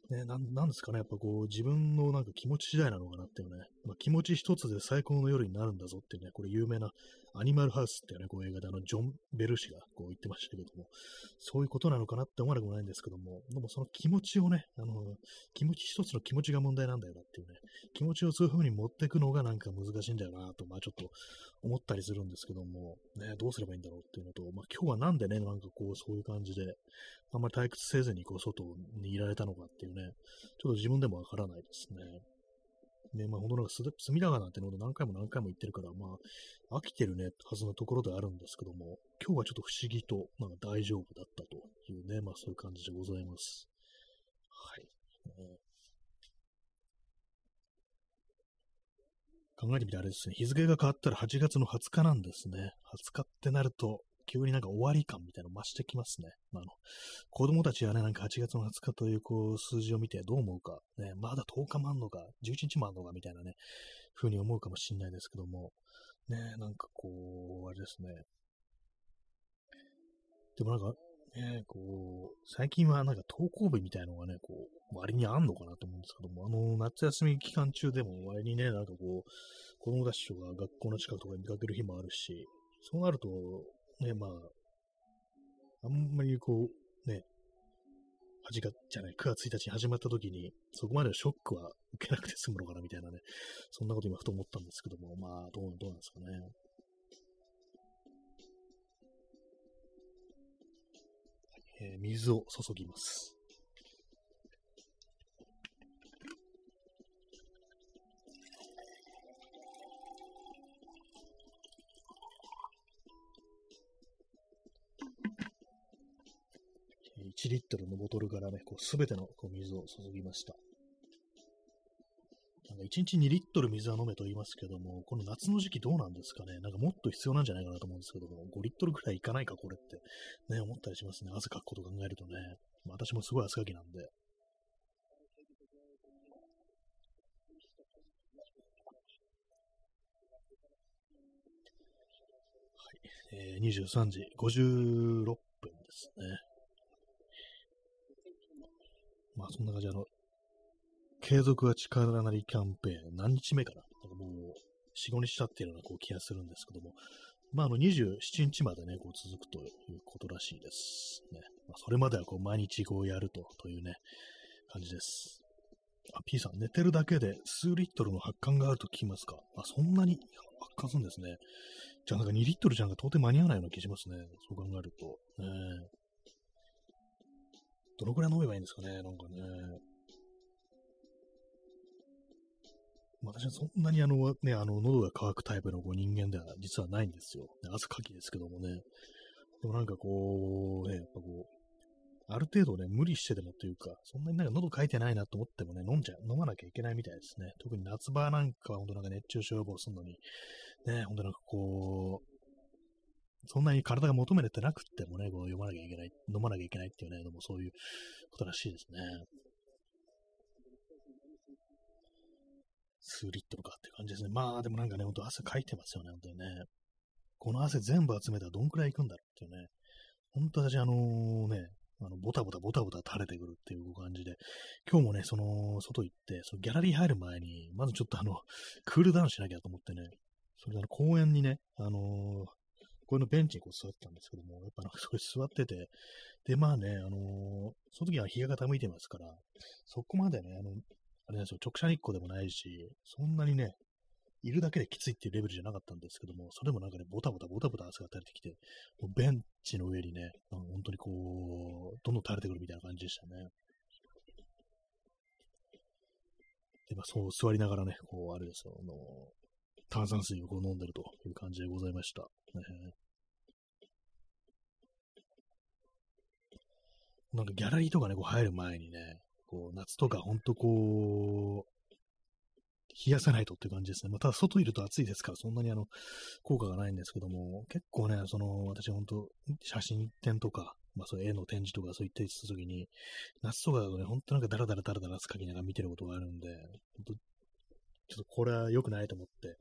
ね、な、なんですかね、やっぱこう、自分のなんか気持ち次第なのかなっていうね、まあ、気持ち一つで最高の夜になるんだぞっていうね、これ有名なアニマルハウスっていうね、こう映画であの、ジョン・ベル氏がこう言ってましたけども、そういうことなのかなって思わなくもないんですけども、でもその気持ちをね、あの、気持ち一つの気持ちが問題なんだよなっていうね、気持ちをそういう風に持っていくのがなんか難しいんだよなと、まあちょっと思ったりするんですけども、ね、どうすればいいんだろうっていうのと、まあ今日はなんでね、なんかこう、そういう感じで、あんまり退屈せずにこう外にいられたのかっていうね、ちょっと自分でもわからないですね。ね、まあ本当なんか隅田川なんての何回も何回も言ってるから、まあ飽きてるね、はずのところであるんですけども、今日はちょっと不思議と、なんか大丈夫だったというね、まあそういう感じでございます。はい。ね、考えてみてあれですね、日付が変わったら8月の20日なんですね。20日ってなると、急になんか終わり感みたいなの増してきますね。まあ、の、子供たちはね、なんか8月の20日というこう数字を見てどう思うか、ね、まだ10日もあんのか、11日もあんのかみたいなね、ふうに思うかもしれないですけども、ね、なんかこう、あれですね。でもなんか、ね、こう、最近はなんか登校日みたいのがね、こう、割にあんのかなと思うんですけども、あの、夏休み期間中でも割にね、なんかこう、子供たちとか学校の近くとかに見かける日もあるし、そうなると、ね、まあ、あんまりこう、ね、8月じゃない、9月1日に始まった時に、そこまでショックは受けなくて済むのかなみたいなね、そんなこと今ふと思ったんですけども、まあ、どう、どうなんですかね。えー、水を注ぎます。1リットルのボトルからね、こう、すべてのこう水を注ぎました。なんか1日2リットル水は飲めと言いますけども、この夏の時期どうなんですかね？なんかもっと必要なんじゃないかなと思うんですけども、5リットルくらいいかないか、これって。ね、思ったりしますね。汗かくこと考えるとね。まあ、私もすごい汗かきなんで。はい。えー、23時56分ですね。まあ、そんな感じ、あの、継続は力なりキャンペーン、何日目かななんかもう、4、5日経っているようなこう気がするんですけども、まあ、あの、27日までね、こう続くということらしいです。ね。まあ、それまではこう、毎日こうやると、というね、感じです。あ、P さん、寝てるだけで数リットルの発汗があると聞きますかあ、そんなに発汗するんですね。じゃあなんか2リットルじゃんか到底間に合わないような気しますね。そう考えると。ね、どのくらい飲めばいいんですかね、なんかね。私はそんなにあの、ね、あの、喉が渇くタイプのこう人間では実はないんですよ。汗かきですけどもね。でもなんかこう、ね、やっぱこう、ある程度ね、無理してでもというか、そんなになんか喉かいてないなと思ってもね、飲んじゃ、飲まなきゃいけないみたいですね。特に夏場なんかは本当なんか熱中症予防するのに、ね、本当なんかこう、そんなに体が求めれてなくってもね、こう読まなきゃいけない、飲まなきゃいけないっていうね、でもそういうことらしいですね。数リットルかって感じですね。まあでもなんかね、ほんと汗かいてますよね、本当にね。この汗全部集めたらどんくらいいくんだろうっていうね。本当私あのね、あの、ボタボタボタボタ垂れてくるっていう感じで、今日もね、その、外行って、そのギャラリー入る前に、まずちょっとあの、クールダウンしなきゃと思ってね、それであの、公園にね、あのー、こういうのベンチにこう座ってたんですけども、やっぱなんか それ座ってて、で、まあね、あのー、その時は日が傾いてますから、そこまでね、あの、あれなんですよ、直射日光でもないし、そんなにね、いるだけできついっていうレベルじゃなかったんですけども、それもなんかね、ボタボタボタボタ汗が垂れてきて、もうベンチの上にね、本当にこう、どんどん垂れてくるみたいな感じでしたね。で、まあ、そう座りながらね、こう、あれですよ、あの、炭酸水をこう飲んでるという感じでございました。ね、なんかギャラリーとかね、こう入る前にね、こう、夏とかほんとこう、冷やさないとって感じですね。まあ、ただ外いると暑いですから、そんなにあの、効果がないんですけども、結構ね、その、私ほんと、写真展とか、まあそう絵の展示とかそういったりするときに、夏とかだとね、ほんとなんかダラダラダラダラかきながら見てることがあるんで、ほんと、ちょっとこれは良くないと思って、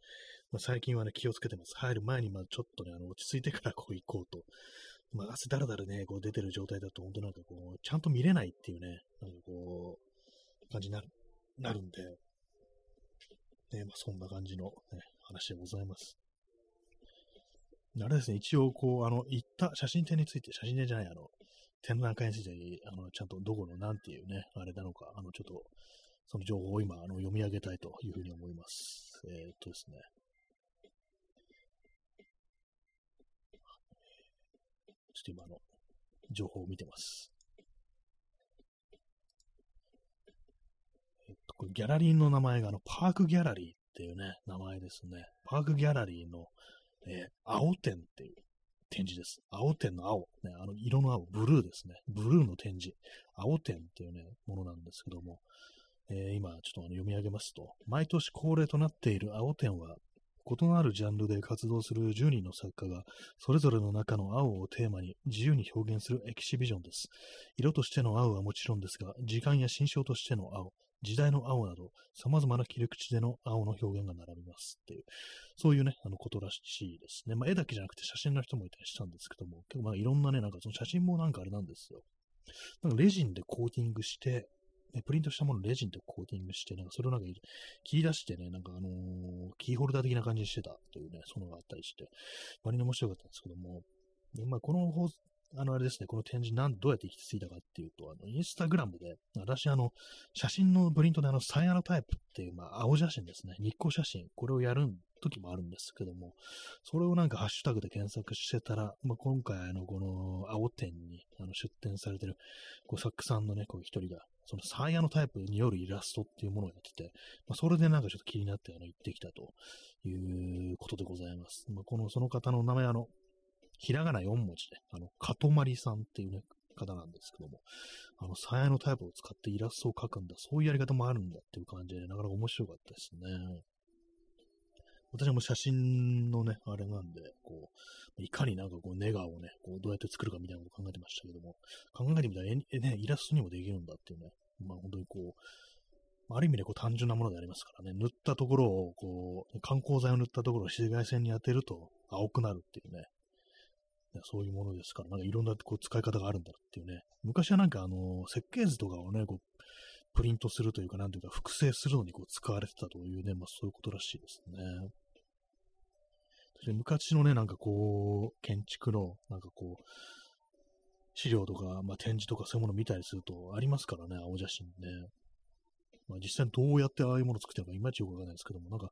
まあ、最近はね、気をつけてます。入る前に、まあちょっとね、あの、落ち着いてからこう行こうとまあ、汗だらだらね、こう出てる状態だと、本当なんかこう、ちゃんと見れないっていうね、なんかこう、感じになる、なるんで、ね、まあ、そんな感じの、ね、話でございます。あれですね、一応、こう、あの、行った写真展について、写真展じゃない、あの、展覧会について、あの、ちゃんとどこのなんていうね、あれなのか、あの、ちょっと、その情報を今、あの、読み上げたいというふうに思います。えー、っとですね。ちょっと今の情報を見てます。えっと、これギャラリーの名前があの、パークギャラリーっていうね、名前ですね。パークギャラリーの、えー、青展っていう展示です。青展の青、ね、あの色の青、ブルーですね。ブルーの展示。青展っていうね、ものなんですけども、えー、今ちょっと読み上げますと、毎年恒例となっている青展は、異なるジャンルで活動する10人の作家が、それぞれの中の青をテーマに自由に表現するエキシビジョンです。色としての青はもちろんですが、時間や心象としての青、時代の青など、様々な切り口での青の表現が並びますっていう、そういうね、あのことらしいですね。まあ、絵だけじゃなくて写真の人もいたりしたんですけども、結構まあいろんなね、なんかその写真もなんかあれなんですよ。なんかレジンでコーティングして、ね、プリントしたものをレジンでコーティングして、なんかそれをなんか切り出してね、なんかあのー、キーホルダー的な感じにしてたというね、そのがあったりして、割に面白かったんですけども、でまあ、この放あの、あれですね、この展示、なん、どうやって行き着いたかっていうと、あの、インスタグラムで、私、あの、写真のプリントで、あの、サイアノタイプっていう、まあ、青写真ですね、日光写真、これをやる時もあるんですけども、それをなんかハッシュタグで検索してたら、まあ、今回、あの、この、青展に、あの、出展されてる、こう、作家さんのね、こう、一人が、そのサイヤのタイプによるイラストっていうものをやってて、まあ、それでなんかちょっと気になって、あの、行ってきたということでございます。まあ、この、その方の名前、あの、ひらがな4文字で、あの、かとまりさんっていうね、方なんですけども、あの、サヤのタイプを使ってイラストを描くんだ、そういうやり方もあるんだっていう感じで、なかなか面白かったですね。私も写真のね、あれなんで、こう、いかになんかこう、ネガをね、こう、どうやって作るかみたいなことを考えてましたけども、考えてみたら、え、ね、イラストにもできるんだっていうね、まあ本当にこう、ある意味でこう単純なものでありますからね、塗ったところを、こう、観光剤を塗ったところを紫外線に当てると青くなるっていうね、そういうものですから、なんかいろんなこう使い方があるんだっていうね。昔はなんかあの、設計図とかをね、こう、プリントするというか、なんというか、複製するのにこう使われてたというね、まあそういうことらしいですね。昔のね、なんかこう、建築の、なんかこう、資料とか、まあ、展示とかそういうものを見たりするとありますからね、青写真ね。まあ、実際どうやってああいうものを作ってるのかいまいちよくわかんないですけども、なんか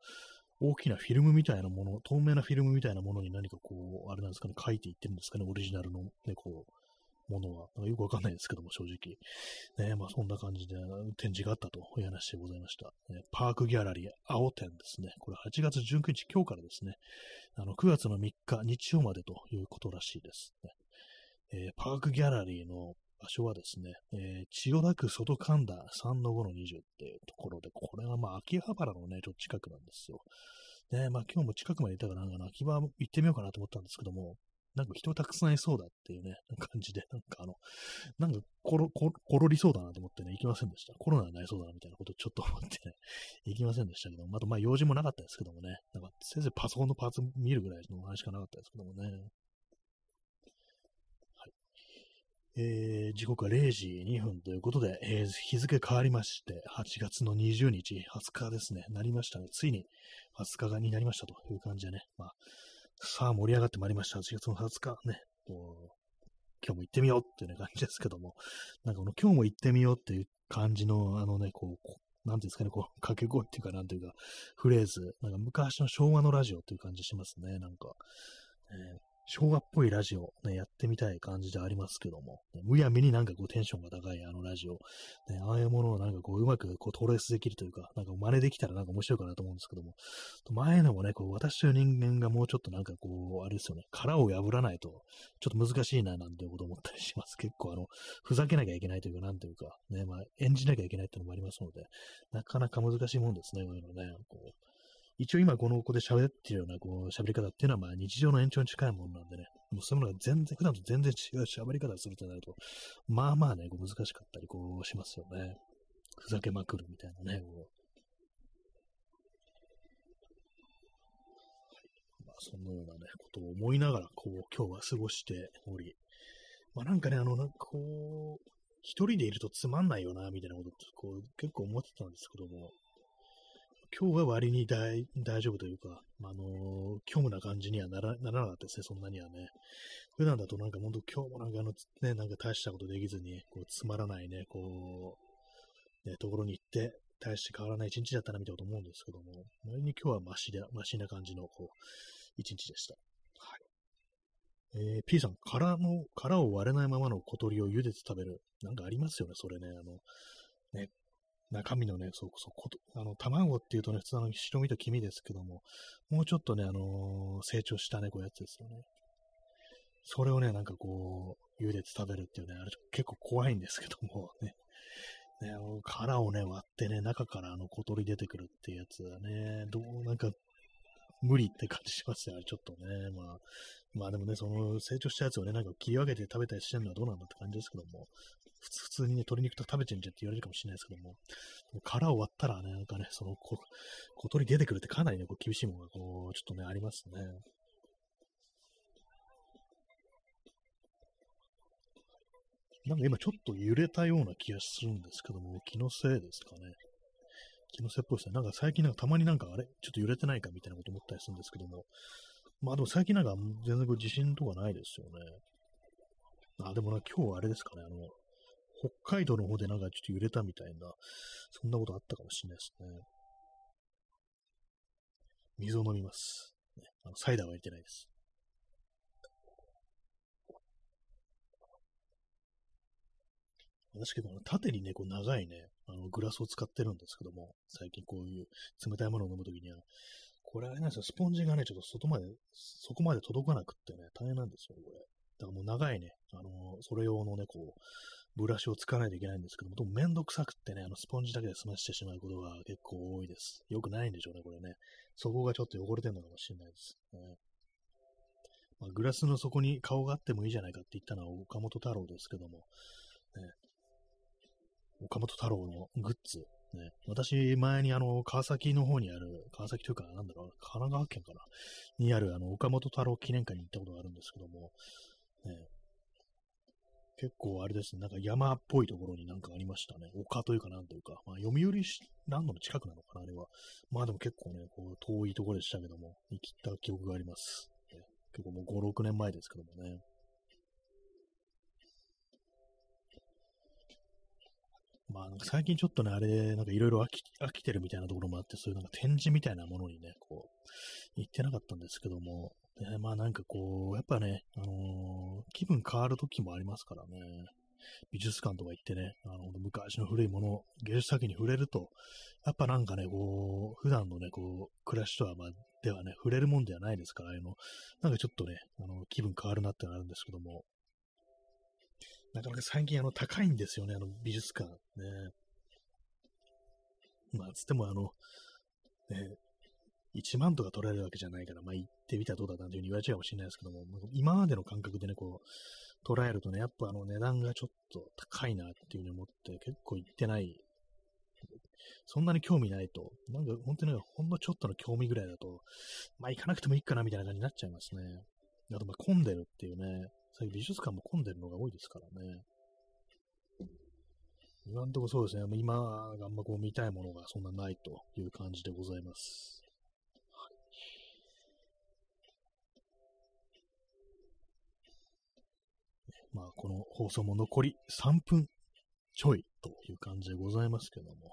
大きなフィルムみたいなもの、透明なフィルムみたいなものに何かこう、あれなんですかね、書いていってるんですかね、オリジナルのね、こう、ものは。なんかよくわかんないですけども、正直。ね、まあそんな感じで展示があったという話でございました。ね、パークギャラリー青展ですね。これ8月19日、今日からですね、あの9月の3日、日曜までということらしいです、ね。えー、パークギャラリーの場所はですね、えー、千代田区外神田3の5の20っていうところで、これはまあ秋葉原のね、ちょっと近くなんですよ。ね、まあ今日も近くまでいたからなんか秋葉行ってみようかなと思ったんですけども、なんか人たくさんいそうだっていうね、感じで、なんかあの、なんかコロ、コロりそうだなと思ってね、行きませんでした。コロナになりそうだなみたいなことちょっと思ってね、行きませんでしたけども、あとまあ用事もなかったですけどもね、なんか先生パソコンのパーツ見るぐらいの話しかなかったですけどもね。はいえー、時刻は0時2分ということで、えー、日付変わりまして、8月の20日、20日ですね、なりましたね。ついに20日になりましたという感じでね、まあ、さあ盛り上がってまいりました。8月の20日。ね、こう今日も行ってみようっていう、ね、感じですけども、なんかこの今日も行ってみようっていう感じの、あのね、こう、なんていうんですかね、こう、掛け声っていうか、なんていうか、フレーズ、なんか昔の昭和のラジオっていう感じしますね、なんか。えー昭和っぽいラジオ、ね、やってみたい感じでありますけども、ね、むやみになんかこうテンションが高いあのラジオ、ね、ああいうものをなんかこううまくこうトレースできるというか、なんか真似できたらなんか面白いかなと思うんですけども、前のもね、こう私という人間がもうちょっとなんかこう、あれですよね、殻を破らないとちょっと難しいななんていうこと思ったりします。結構あの、ふざけなきゃいけないというか、なんというか、ね、まあ演じなきゃいけないっていうのもありますので、なかなか難しいもんですね、こういうのね。こう一応今この子で喋ってるようなこう喋り方っていうのはまあ日常の延長に近いものなんでね、もうそういうものが全然、普段と全然違う喋り方をするとなると、まあまあね、こう難しかったりこうしますよね。ふざけまくるみたいなね、こう。まあそのようなね、ことを思いながら、こう、今日は過ごしており、まあなんかね、あの、なんかこう、一人でいるとつまんないよな、みたいなことこう結構思ってたんですけども、今日は割に大丈夫というか、あのー、虚無な感じにはならならなかったですね、そんなにはね。普段だとなんか本当今日もなんかあの、ね、なんか大したことできずに、こう、つまらないね、こう、ね、ところに行って、大して変わらない一日だったな、みたいなこと思うんですけども、割に今日はマシで、マシな感じの、こう、一日でした。はい。えー、P さん、殻の、殻を割れないままの小鳥を茹でて食べる。なんかありますよね、それね。あの、ね、中身のね、そうそう、あの、卵っていうとね、普通の白身と黄身ですけども、もうちょっとね、あのー、成長したね、こうやつですよね。それをね、なんかこう、茹でて食べるっていうね、あれ結構怖いんですけども、ね。ね、殻をね、割ってね、中からあの小鳥出てくるっていうやつはね、どう、なんか、無理って感じしますよ、あれちょっとね。まあ、まあでもね、その成長したやつをね、なんか切り分けて食べたりしてるのはどうなんだって感じですけども、普通にね、鶏肉と食べちゃうんじゃんって言われるかもしれないですけども、殻を割ったらね、なんかね、その小、小鳥出てくるってかなりね、こう厳しいものがこう、ちょっとね、ありますね。なんか今ちょっと揺れたような気がするんですけども、気のせいですかね。気のせいっぽいですね。なんか最近なんかたまになんかあれちょっと揺れてないかみたいなこと思ったりするんですけども。まあでも最近なんか全然こう地震とかないですよね。あ、でもな、今日はあれですかね。あの、北海道の方でなんかちょっと揺れたみたいな、そんなことあったかもしれないですね。水を飲みます。あのサイダーは入れてないです。私結構縦にね、こう長いね、あのグラスを使ってるんですけども、最近こういう冷たいものを飲むときには、これあれなんですよ、スポンジがね、ちょっと外まで、そこまで届かなくってね、大変なんですよ、これ。だからもう長いね、あの、それ用のね、こう、ブラシを使わないといけないんですけども、どうもめんどくさくってね、あの、スポンジだけで済ましてしまうことが結構多いです。よくないんでしょうね、これね。そこがちょっと汚れてるのかもしれないです。ねまあ、グラスの底に顔があってもいいじゃないかって言ったのは岡本太郎ですけども、ね、岡本太郎のグッズ、ね、私、前にあの、川崎の方にある、川崎というか、なんだろう、神奈川県かな、にあるあの、岡本太郎記念館に行ったことがあるんですけども、ね、結構あれですね、なんか山っぽいところになんかありましたね。丘というかなんというか、まあ、読売ランドの近くなのかな、あれは。まあでも結構ね、こう遠いところでしたけども、生きた記憶があります。結構もう5、6年前ですけどもね。まあなんか最近ちょっとね、あれ、なんかいろいろ飽き飽きてるみたいなところもあって、そういうなんか展示みたいなものにね、こう、行ってなかったんですけども、ね、まあなんかこう、やっぱね、あのー、気分変わる時もありますからね。美術館とか行ってね、あの、昔の古いもの、芸術作品に触れると、やっぱなんかね、こう、普段のね、こう、暮らしとは、まあ、ではね、触れるもんではないですから、あの、なんかちょっとね、あの、気分変わるなってなるんですけども、なかなか最近、あの、高いんですよね、あの、美術館。ね。まあ、つっても、あの、ね、1万とか取られるわけじゃないから、まあ行ってみたらどうだなんていうふうに言われちゃうかもしれないですけども、今までの感覚でね、こう、捉えるとね、やっぱあの値段がちょっと高いなっていうふうに思って、結構行ってない。そんなに興味ないと、なんか本当にほんのちょっとの興味ぐらいだと、まあ行かなくてもいいかなみたいな感じになっちゃいますね。あとまあ混んでるっていうね、最近美術館も混んでるのが多いですからね。今んとこそうですね。今があんまこう見たいものがそんなないという感じでございます。まあ、この放送も残り3分ちょいという感じでございますけども、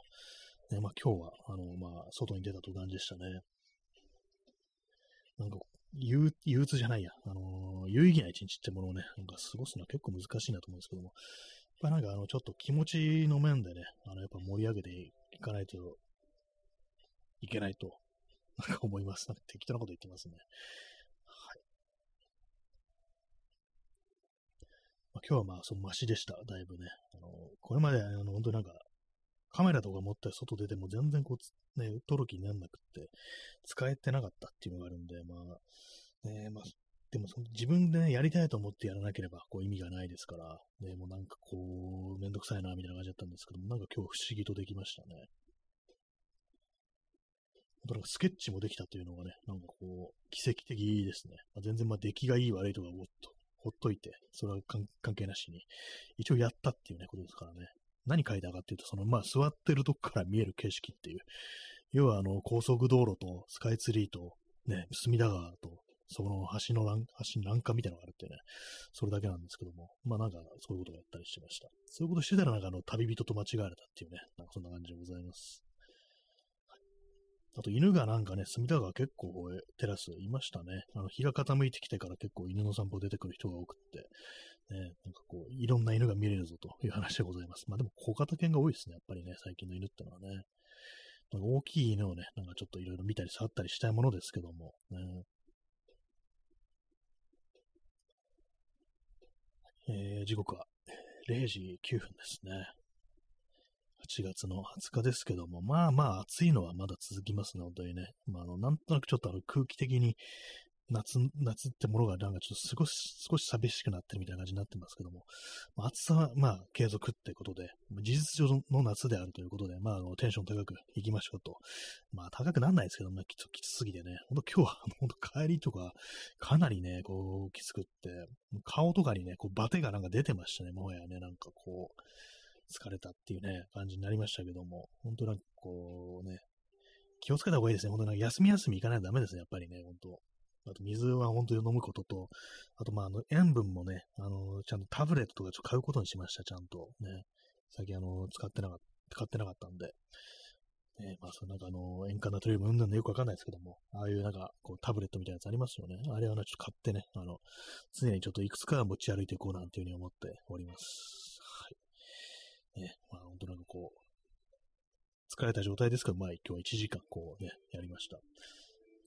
ね、まあ今日は、あの、まあ、外に出たという感じでしたね。なんか、憂鬱じゃないや、あのー、有意義な一日ってものをね、なんか過ごすのは結構難しいなと思うんですけども、やっぱなんかあの、ちょっと気持ちの面でね、あの、やっぱ盛り上げていかないといけないと、なんか思います。なんか適当なこと言ってますね。まあ、今日はまあ、そのマシでした。だいぶね。あの、これまで、あの、本当になんか、カメラとか持って外出ても全然こう、ね、撮る気にならなくって、使えてなかったっていうのがあるんで、まあ、ね、まあ、でもその自分で、ね、やりたいと思ってやらなければこう意味がないですから、ね、もうなんかこう、めんどくさいな、みたいな感じだったんですけども、なんか今日不思議とできましたね。なんかスケッチもできたというのがね、なんかこう、奇跡的ですね。まあ、全然まあ出来がいい悪いとか、おっと、ほっといて、それは関係なしに、一応やったっていうね、ことですからね。何書いたかっていうと、その、まあ、座ってるとこから見える景色っていう、要は、あの、高速道路とスカイツリーと、ね、隅田川と、その橋の欄、橋の欄干みたいなのがあるってね、それだけなんですけども、まあなんかそういうことをやったりしてました。そういうことしてたらなんかあの旅人と間違われたっていうね、なんかそんな感じでございます。あと犬がなんかね、隅田川結構テラスいましたね。あの日が傾いてきてから結構犬の散歩出てくる人が多くって、ね、なんかこう、いろんな犬が見れるぞという話でございます。まあでも小型犬が多いですね、やっぱりね、最近の犬ってのはね。大きい犬をね、なんかちょっといろいろ見たり触ったりしたいものですけども、ね。えー、時刻は0時9分ですね。8月の20日ですけども、まあまあ暑いのはまだ続きますね、本当にね。まあ、あの、なんとなくちょっとあの空気的に夏、夏ってものがなんかちょっと少し、少し寂しくなってるみたいな感じになってますけども、まあ、暑さはまあ継続ってことで、事実上の夏であるということで、まああのテンション高く行きましょうと。まあ高くなんないですけど、まあきつきつすぎてね、ほんと今日はほんと帰りとかかなりね、こうきつくって、顔とかにね、こうバテがなんか出てましたね、もはやね、なんかこう、疲れたっていうね、感じになりましたけども、本当なんかこうね、気をつけた方がいいですね。本当なんか休み休み行かないとダメですね、やっぱりね、本当あと水は本当に飲むことと、あとまああの塩分もね、あの、ちゃんとタブレットとかちょっと買うことにしました、ちゃんと。ね。最近あの、使ってなかった、使ってなかったんで。ね、まあ、そのなんかあの、塩化ナトリウムうんぬんのよくわかんないですけども、ああいうなんか、こう、タブレットみたいなやつありますよね。あれはねちょっと買ってね、あの、常にちょっといくつか持ち歩いていこうなんていうふうに思っております。ね、まあ本当なんかこう、疲れた状態ですけど、まあ今日は1時間こうね、やりました。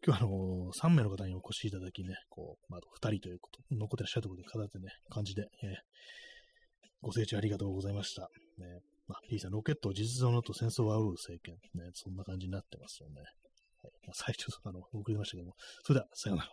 今日はあのー、3名の方にお越しいただきね、こう、まあ、2人ということ、残ってらっしゃるところで、片手ね、感じで、えー、ご清聴ありがとうございました。ね、まあ、P さん、ロケットを事実上のと戦争を煽る政権、ね、そんな感じになってますよね。はい、まあ、最初、あの、送りましたけども、それでは、さようなら。